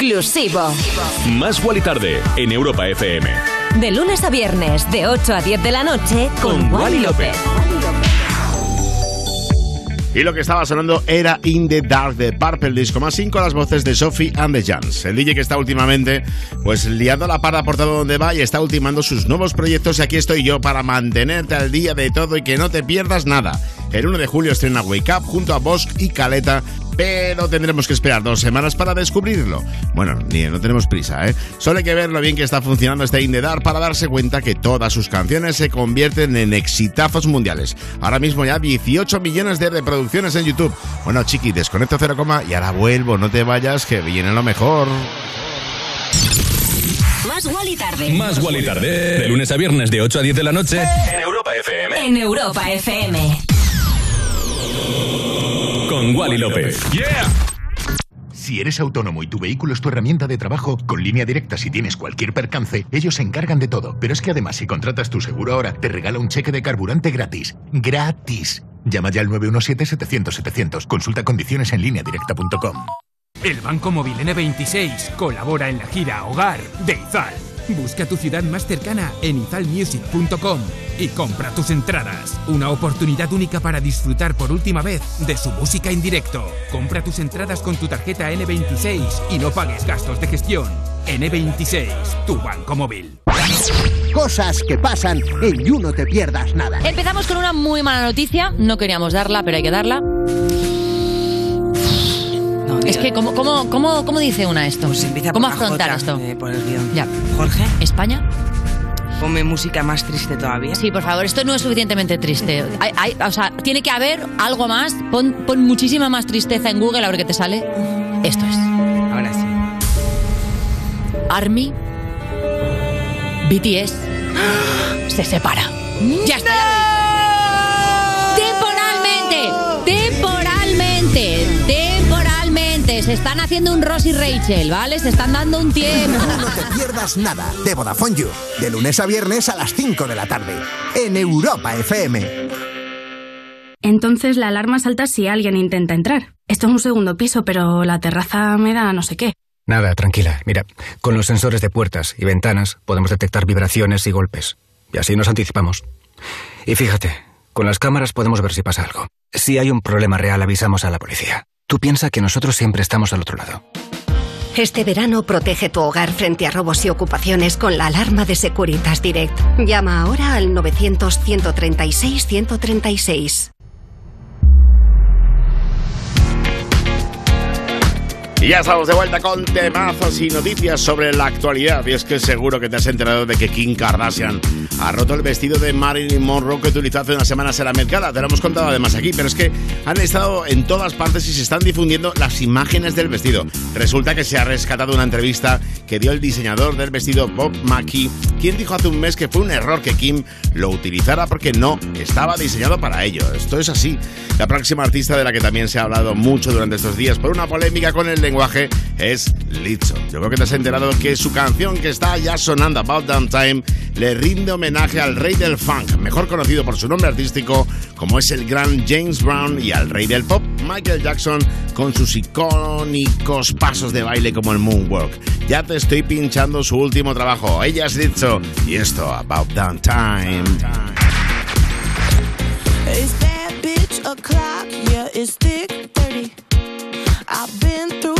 Siempre inclusivo. Más Wally Tarde en Europa FM. De lunes a viernes, de 8 a 10 de la noche, con, Con Wally Wally López. Y lo que estaba sonando era In the Dark de Purple Disco más 5 a las voces de Sophie and the Jans. El DJ que está últimamente pues liando la parda por todo donde va y está ultimando sus nuevos proyectos y aquí estoy yo para mantenerte al día de todo y que no te pierdas nada. El 1 de julio estrena Wake Up junto a Bosch y Caleta, pero tendremos que esperar dos semanas para descubrirlo. Bueno, ni no tenemos prisa, ¿eh? Solo hay que ver lo bien que está funcionando este In The Dark para darse cuenta que todas sus canciones se convierten en exitazos mundiales. Ahora mismo ya 18 millones de reproducciones en YouTube. Bueno, chiqui, desconecto 0, y ahora vuelvo, no te vayas, que viene lo mejor. Más Wally tarde. Más Wally tarde. De lunes a viernes de 8 a 10 de la noche. En Europa FM. En Europa FM. Con Wally López. ¡Yeah! Si eres autónomo y tu vehículo es tu herramienta de trabajo, con línea directa si tienes cualquier percance, ellos se encargan de todo. Pero es que además si contratas tu seguro ahora, te regala un cheque de carburante gratis. ¡Gratis! Llama ya al 917-700-700. Consulta condiciones en línea directa.com. El Banco Móvil N26 colabora en la gira Hogar de Izal. Busca tu ciudad más cercana en izalmusic.com y compra tus entradas. Una oportunidad única para disfrutar por última vez de su música en directo. Compra tus entradas con tu tarjeta N26 y no pagues gastos de gestión. N26, tu banco móvil. Cosas que pasan en You No Te Pierdas Nada. Empezamos con una muy mala noticia. No queríamos darla, pero hay que darla. Que, ¿cómo, cómo, cómo, cómo dice una esto? ¿Cómo por la afrontar J, esto? eh, por el guion. Ya. Jorge. ¿España? Ponme música más triste todavía. Sí, por favor, esto no es suficientemente triste. Hay- hay- o sea, tiene que haber algo más. Pon, pon muchísima más tristeza en Google a ver qué te sale. Esto es. Ahora sí. Army. BTS. Se separa. Ya está. Se están haciendo un Ross y Rachel, ¿vale? Se están dando un tiempo. No te pierdas nada de Vodafone You, de lunes a viernes a las 5 de la tarde, en Europa FM. Entonces la alarma salta si alguien intenta entrar. Esto es un segundo piso, pero la terraza me da no sé qué. Nada, tranquila. Mira, con los sensores de puertas y ventanas podemos detectar vibraciones y golpes. Y así nos anticipamos. Y fíjate, con las cámaras podemos ver si pasa algo. Si hay un problema real, avisamos a la policía. Tú piensa que nosotros siempre estamos al otro lado. Este verano protege tu hogar frente a robos y ocupaciones con la alarma de Securitas Direct. Llama ahora al 900-136-136. Y ya estamos de vuelta con temazos y noticias sobre la actualidad. Y es que seguro que te has enterado de que Kim Kardashian ha roto el vestido de Marilyn Monroe que utilizó hace unas semanas en la Met Gala. Te lo hemos contado además aquí, pero es que han estado en todas partes y se están difundiendo las imágenes del vestido. Resulta que se ha rescatado una entrevista que dio el diseñador del vestido, Bob Mackie, quien dijo hace un mes que fue un error que Kim lo utilizara porque no estaba diseñado para ello. Esto es así. La próxima artista de la que también se ha hablado mucho durante estos días por una polémica con el lenguaje es Lizzo. Yo creo que te has enterado que su canción que está ya sonando About Damn Time le rinde homenaje al rey del funk, mejor conocido por su nombre artístico como es el gran James Brown y al rey del pop Michael Jackson con sus icónicos pasos de baile como el moonwalk. Ya te estoy pinchando su último trabajo. Ella es Lizzo y esto About Damn Time. Is that bitch o'clock? Yeah, it's thick 30. I've been through a lot, but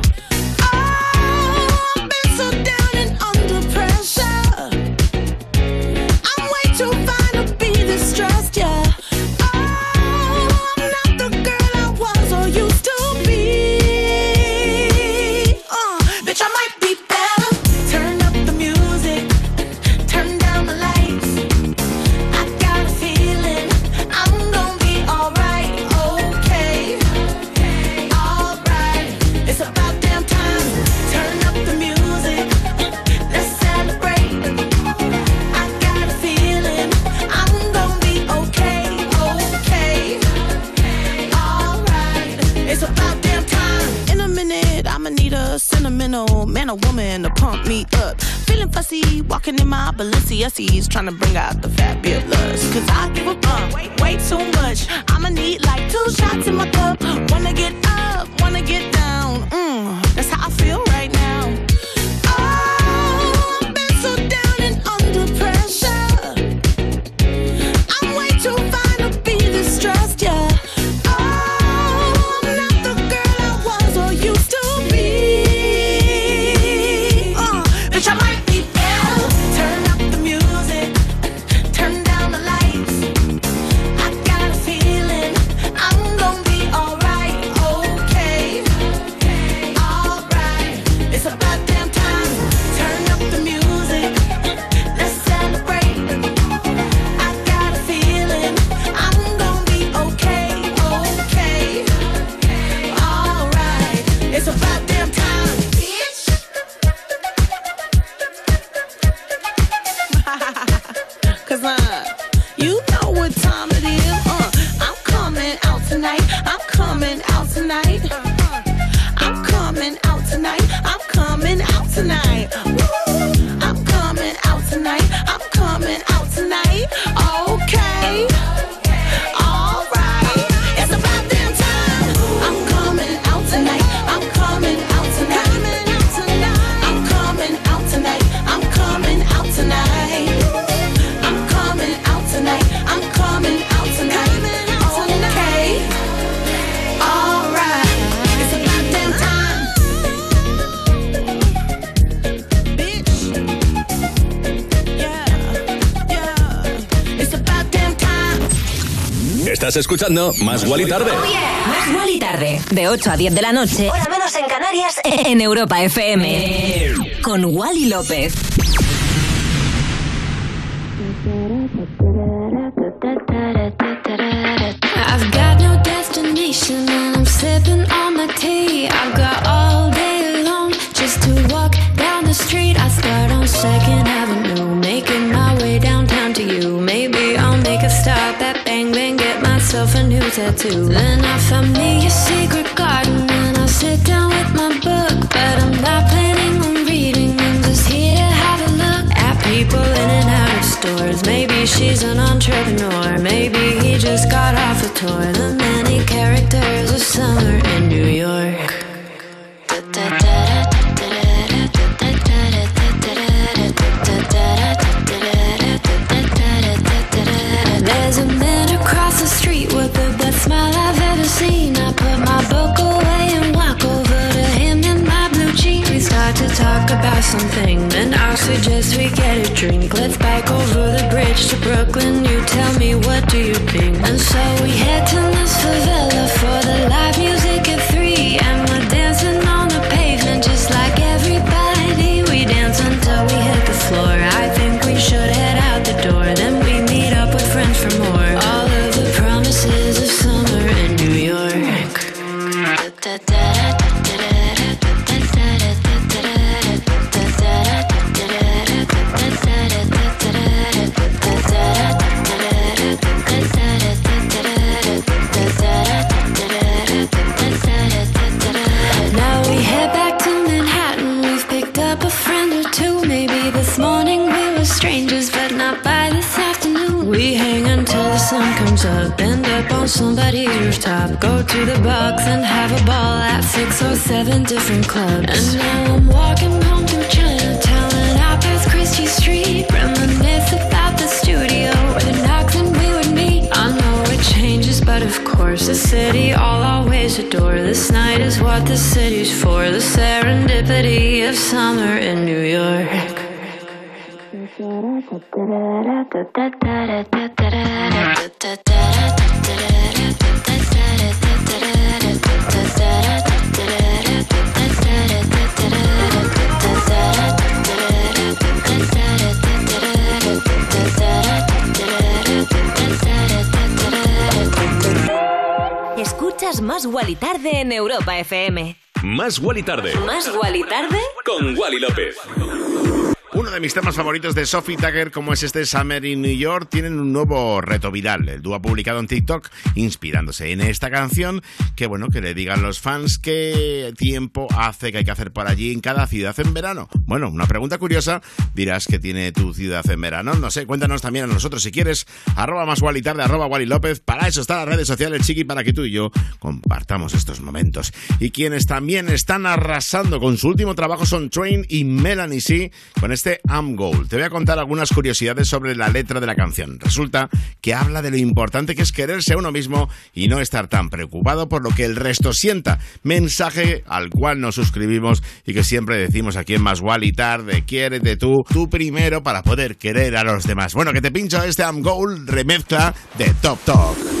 Sentimental man or woman to pump me up. Feeling fussy, walking in my Balenciennes, trying to bring out the fabulous. Cause I give a fuck way, way too much. I'ma need like two shots in my cup. Wanna get up, wanna get down. Mm, escuchando Más Guali Tarde. Más Guali Tarde, de 8 a 10 de la noche, hora menos en Canarias, en Europa FM. Con Wally López. Summer in New York. Escuchas Más Guali Tarde en Europa FM. Más Guali Tarde. Más Guali Tarde Con Wally López. Uno de mis temas favoritos de Sophie Tucker, como es este Summer in New York, tienen un nuevo reto viral. El dúo ha publicado en TikTok inspirándose en esta canción, que bueno, que le digan los fans qué tiempo hace que hay que hacer por allí en cada ciudad en verano. Bueno, una pregunta curiosa, dirás que tiene tu ciudad en verano. No sé, cuéntanos también a nosotros si quieres. Arroba más Wally tarde, arroba Wally López. Para eso están las redes sociales, chiqui, para que tú y yo compartamos estos momentos. Y quienes también están arrasando con su último trabajo son Train y Melanie C con este I'm Gold. Te voy a contar algunas curiosidades sobre la letra de la canción. Resulta que habla de lo importante que es quererse a uno mismo y no estar tan preocupado por lo que el resto sienta. Mensaje al cual nos suscribimos y que siempre decimos aquí en Más y Tarde, quiérete tú, tú primero para poder querer a los demás. Bueno, que te pincho este I'm Gold remezcla de. Top Talk.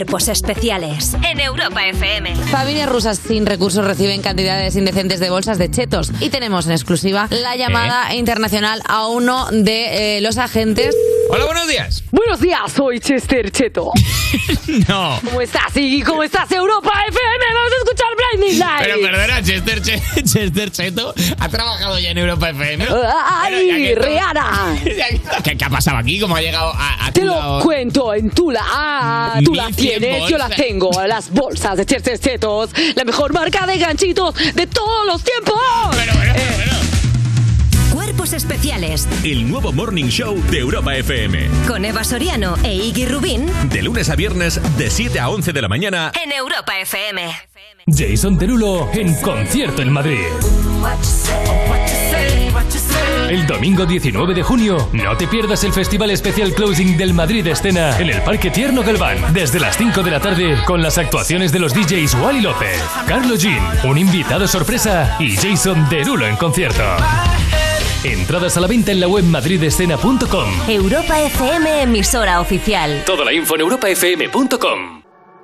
Cuerpos especiales en Europa FM. Familias rusas sin recursos reciben cantidades indecentes de bolsas de chetos. Y tenemos en exclusiva la llamada internacional a uno de eh, los agentes. Hola, buenos días. Buenos días, soy Chester Cheto. No. ¿Cómo estás, Iggy? ¿Cómo estás, Europa FM? Vamos a escuchar Blinding Lights. Pero perdona, Chester, Che- Chester Cheto ha trabajado ya en Europa FM. ¡Ay, Pero Rihanna! ¿Qué, qué ha pasado aquí? ¿Cómo ha llegado a, a Te lo lado? cuento en Tula. Ah, tú las 1100 tienes, yo las tengo. Las bolsas de Chester Chetos. La mejor marca de ganchitos de todos los tiempos. Cuerpos especiales El nuevo Morning Show de Europa FM. con Eva Soriano e Iggy Rubín De lunes a viernes, de 7 a 11 de la mañana. en Europa FM. Jason Derulo en concierto en Madrid. El domingo 19 de junio, no te pierdas el Festival Especial Closing del Madrid Escena en el Parque Tierno Galván, desde las 5 de la tarde, con las actuaciones de los DJs Wally López, Carlos Jean, un invitado sorpresa y Jason Derulo en concierto. Entradas a la venta en la web madridescena.com. Europa FM, emisora oficial. Toda la info en europafm.com.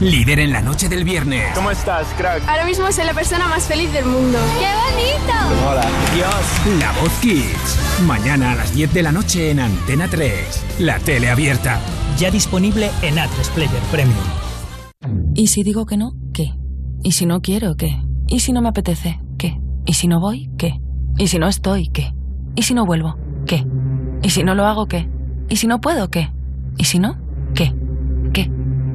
Líder en la noche del viernes. ¿Cómo estás, crack? Ahora mismo soy la persona más feliz del mundo. ¡Qué bonito! Hola. Dios. La Voz Kids. Mañana a las 10 de la noche en Antena 3. La tele abierta. Ya disponible en A3 Player Premium. ¿Y si digo que no? ¿Qué? ¿Y si no quiero? ¿Qué? ¿Y si no me apetece? ¿Qué? ¿Y si no voy? ¿Qué? ¿Y si no estoy? ¿Qué? ¿Y si no vuelvo? ¿Qué? ¿Y si no lo hago? ¿Qué? ¿Y si no puedo? ¿Qué? ¿Y si no? ¿Qué? ¿Qué?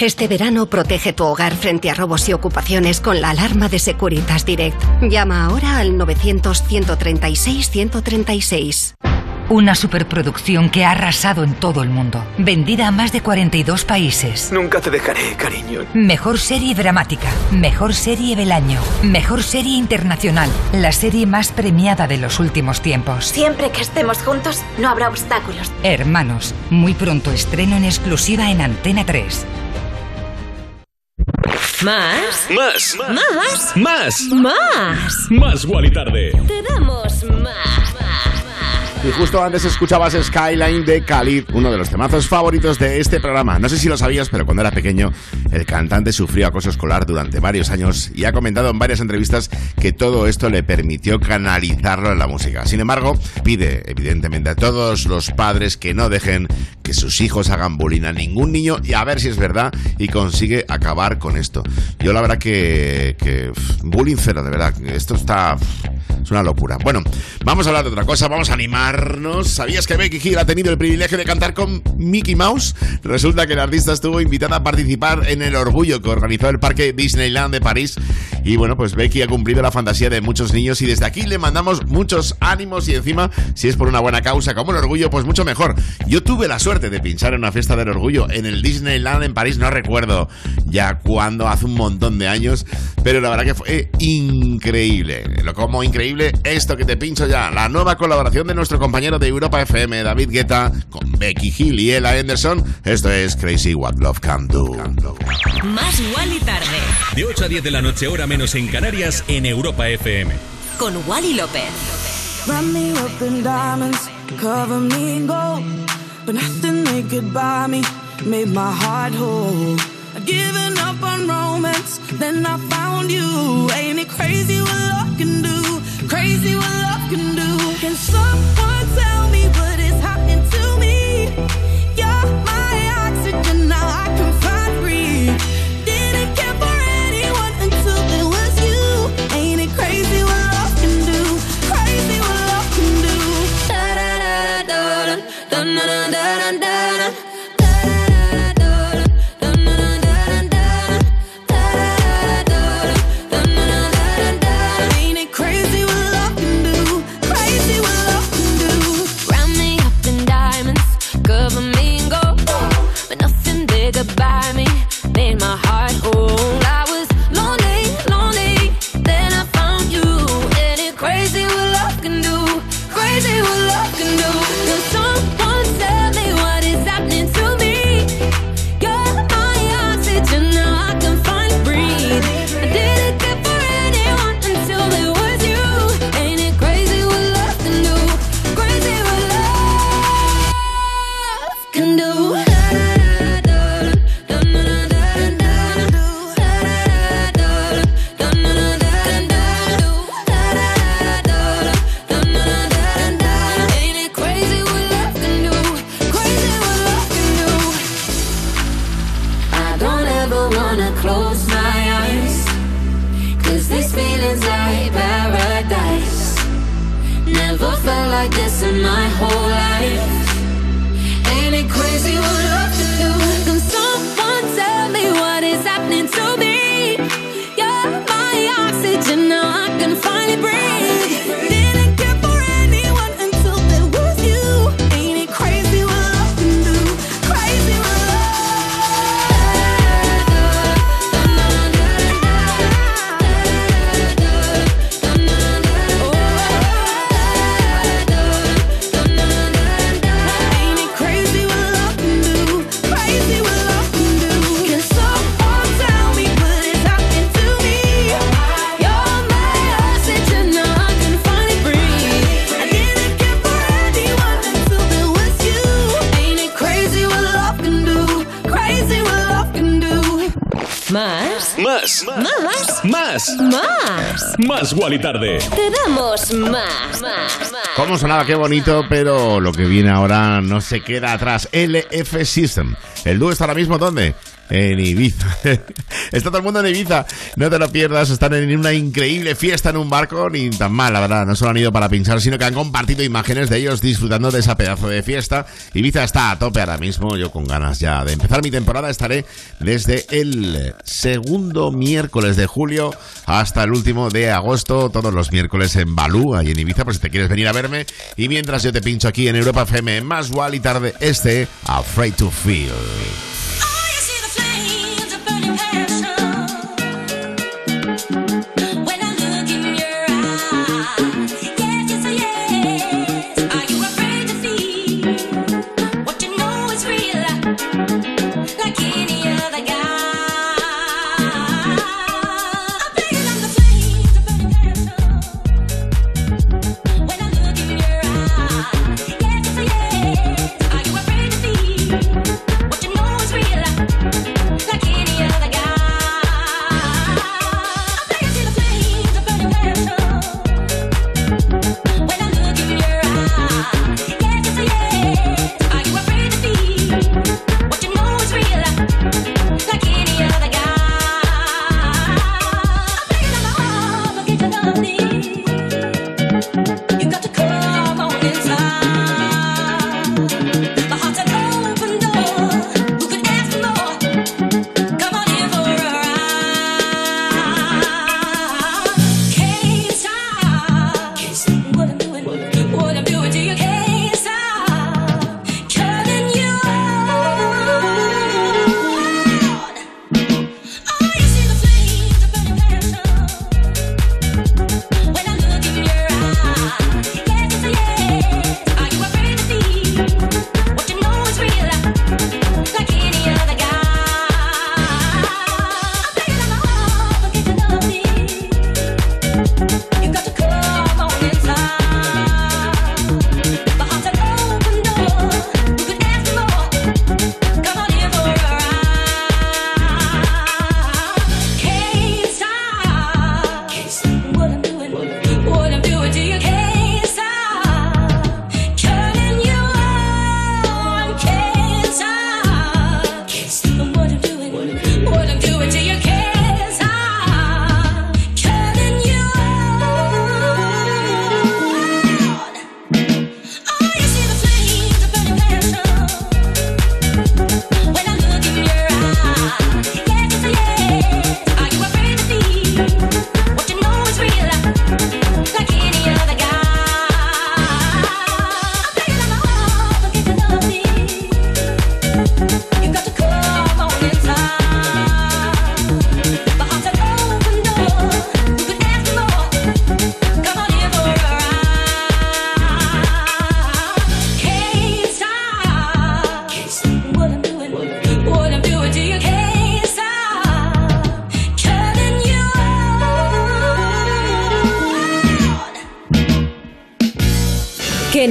Este verano protege tu hogar frente a robos y ocupaciones con la alarma de Securitas Direct. Llama ahora al 900-136-136. Una superproducción que ha arrasado en todo el mundo. Vendida a más de 42 países. Nunca te dejaré, cariño. Mejor serie dramática. Mejor serie del año. Mejor serie internacional. La serie más premiada de los últimos tiempos. Siempre que estemos juntos, no habrá obstáculos. Hermanos. Muy pronto estreno en exclusiva en Antena 3. ¿Más? Más. ¿Más? Más. Más. Más Wally Tarde. Te damos más. Y justo antes escuchabas Skyline de Khalid, uno de los temazos favoritos de este programa. No sé si lo sabías, pero cuando era pequeño, el cantante sufrió acoso escolar durante varios años y ha comentado en varias entrevistas que todo esto le permitió canalizarlo en la música. Sin embargo, pide evidentemente a todos los padres que no dejen que sus hijos hagan bullying a ningún niño y a ver si es verdad y consigue acabar con esto. Yo la verdad que, que bullying cero, de verdad. Esto está... Es una locura. Bueno, vamos a hablar de otra cosa, vamos a ¿Sabías que Becky Hill ha tenido el privilegio de cantar con Mickey Mouse? Resulta que la artista estuvo invitada a participar en el Orgullo que organizó el Parque Disneyland de París. Y bueno, pues Becky ha cumplido la fantasía de muchos niños y desde aquí le mandamos muchos ánimos y encima, si es por una buena causa como el Orgullo, pues mucho mejor. Yo tuve la suerte de pinchar en una fiesta del Orgullo en el Disneyland en París, no recuerdo ya cuándo, hace un montón de años, pero la verdad que fue increíble. Lo como increíble, esto que te pincho ya, la nueva colaboración de nuestro compañero de Europa FM, David Guetta, con Becky Hill y Ella Anderson. Esto es Crazy What Love Can Do. Más Wally tarde. De 8 a 10 de la noche, hora menos en Canarias, en Europa FM. Con Wally López. Wrap me up in diamonds, cover me in gold. But nothing they could buy me made my heart whole. I'd given up on romance, then I found you. Ain't it crazy what love can do? Crazy what love can do. Can someone tell me what Más. Más. Más. Wally Tarde. Te damos más. Más. ¿Cómo sonaba? Qué bonito, pero lo que viene ahora no se queda atrás. LF System. El dúo está ahora mismo, ¿dónde? En Ibiza. Está todo el mundo en Ibiza. No te lo pierdas. Están en una increíble fiesta en un barco. Ni tan mal, la verdad. No solo han ido para pinchar, sino que han compartido imágenes de ellos disfrutando de esa pedazo de fiesta. Ibiza está a tope ahora mismo. Yo con ganas ya de empezar mi temporada estaré desde el segundo miércoles de julio hasta el último de agosto. Todos los miércoles en Balú, ahí en Ibiza, por si te quieres venir a verme. Y mientras yo te pincho aquí en Europa FM, más y tarde, este Afraid to Feel. Que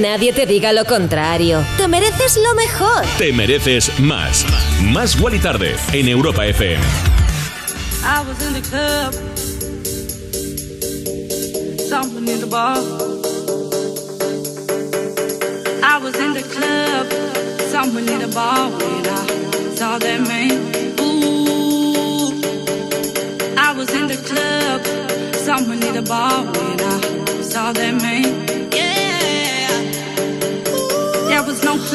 nadie te diga lo contrario. Te mereces lo mejor. Te mereces más. Más Wally Tarde en Europa FM. I was in the club. Someone in the bar. I was in the club. Someone in the bar when I saw that man. Ooh. I was in the club. Someone in the bar when I saw that man.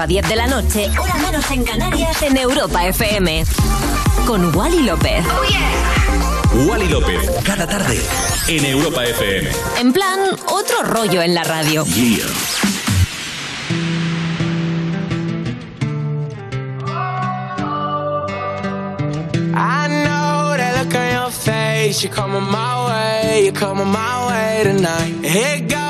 8 a 10 de la noche, hora menos en Canarias, en Europa FM. Con Wally López. Wally López, cada tarde. En Europa FM. En plan, otro rollo en la radio. Yeah. I know that look on your face. You're coming my way. You're coming my way tonight. Here goes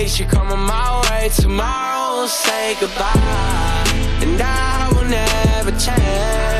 face. You're coming my way. Tomorrow we'll say goodbye. And I will never change.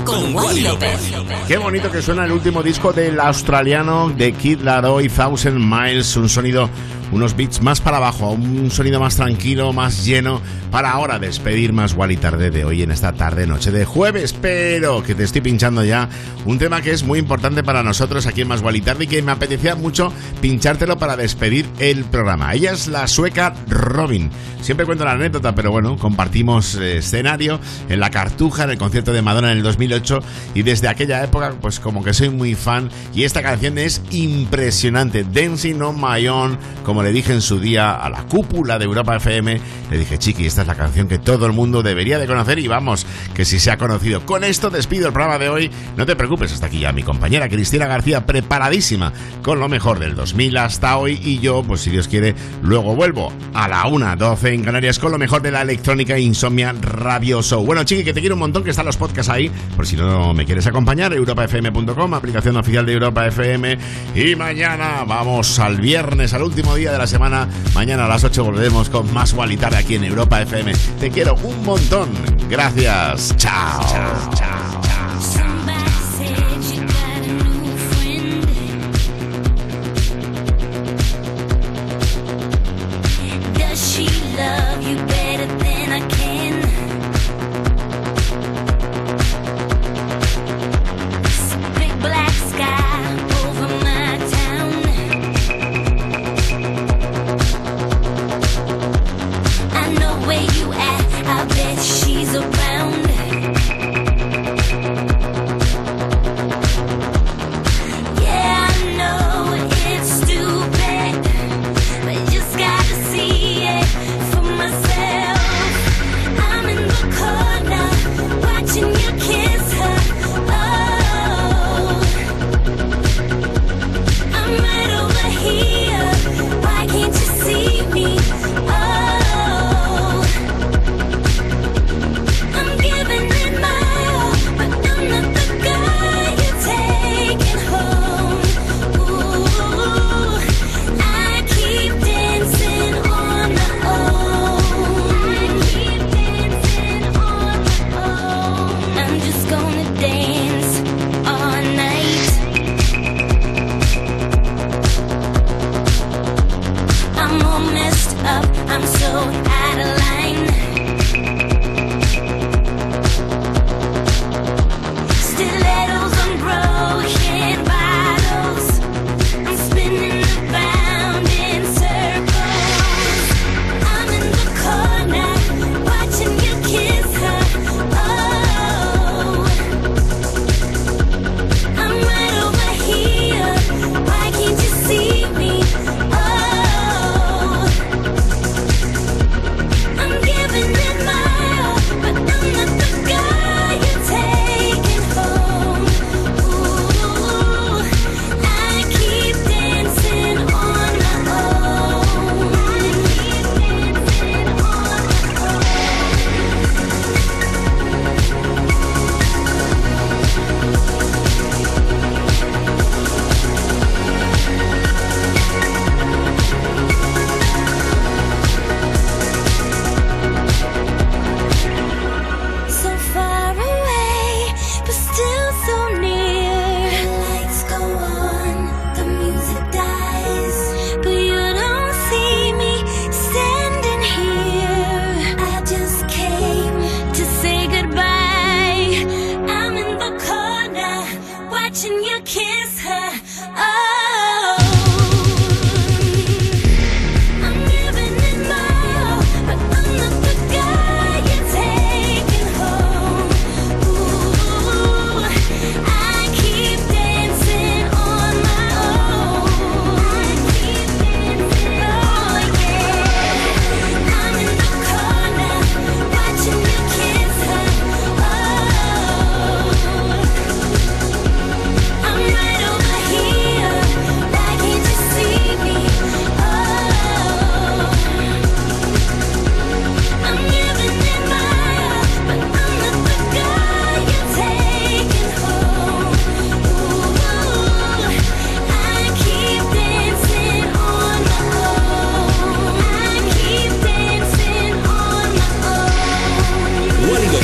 Con Wally López. Qué bonito que suena el último disco del australiano de Kid Laroi, Thousand Miles, un sonido unos beats más para abajo, un sonido más tranquilo, más lleno, para ahora despedir más y tarde de hoy en esta tarde noche de jueves, pero que te estoy pinchando ya un tema que es muy importante para nosotros aquí en Más y tarde y que me apetecía mucho pinchártelo para despedir el programa. Ella es la sueca Robin. Siempre cuento la anécdota, pero bueno, compartimos eh, escenario en la Cartuja, en el concierto de Madonna en el 2008 y desde aquella época pues como que soy muy fan y esta canción es impresionante, Dancing on My Own, como le dije en su día a la cúpula de Europa FM, le dije, chiqui, esta es la canción que todo el mundo debería de conocer y vamos, que si se ha conocido. Con esto despido el programa de hoy. No te preocupes, hasta aquí ya mi compañera Cristina García preparadísima con lo mejor del 2000 hasta hoy y yo, pues si Dios quiere, luego vuelvo a la 1.12 en Canarias con lo mejor de la electrónica Insomnia Rabioso. Bueno, chiqui, que te quiero un montón, que están los podcasts ahí, por si no me quieres acompañar, europafm.com, aplicación oficial de Europa FM. Y mañana vamos al viernes, al último día de la semana. Mañana a las 8 volveremos con más Gualitar aquí en Europa FM. Te quiero un montón. Gracias. chao. chao, chao.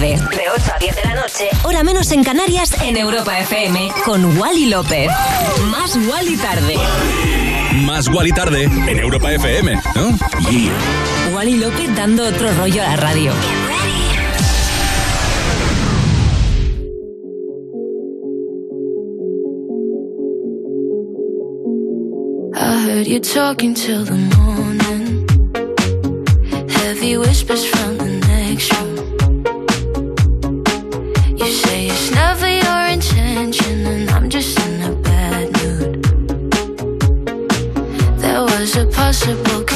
tarde. De 8 a 10 de la noche. Hora menos en Canarias, en Europa FM. Con Wally López. Más Wally tarde. Más Wally tarde en Europa FM, ¿no? Yeah. Wally López dando otro rollo a la radio. I heard you talking till the morning. Heavy whispers from the next room. 是怕是不够。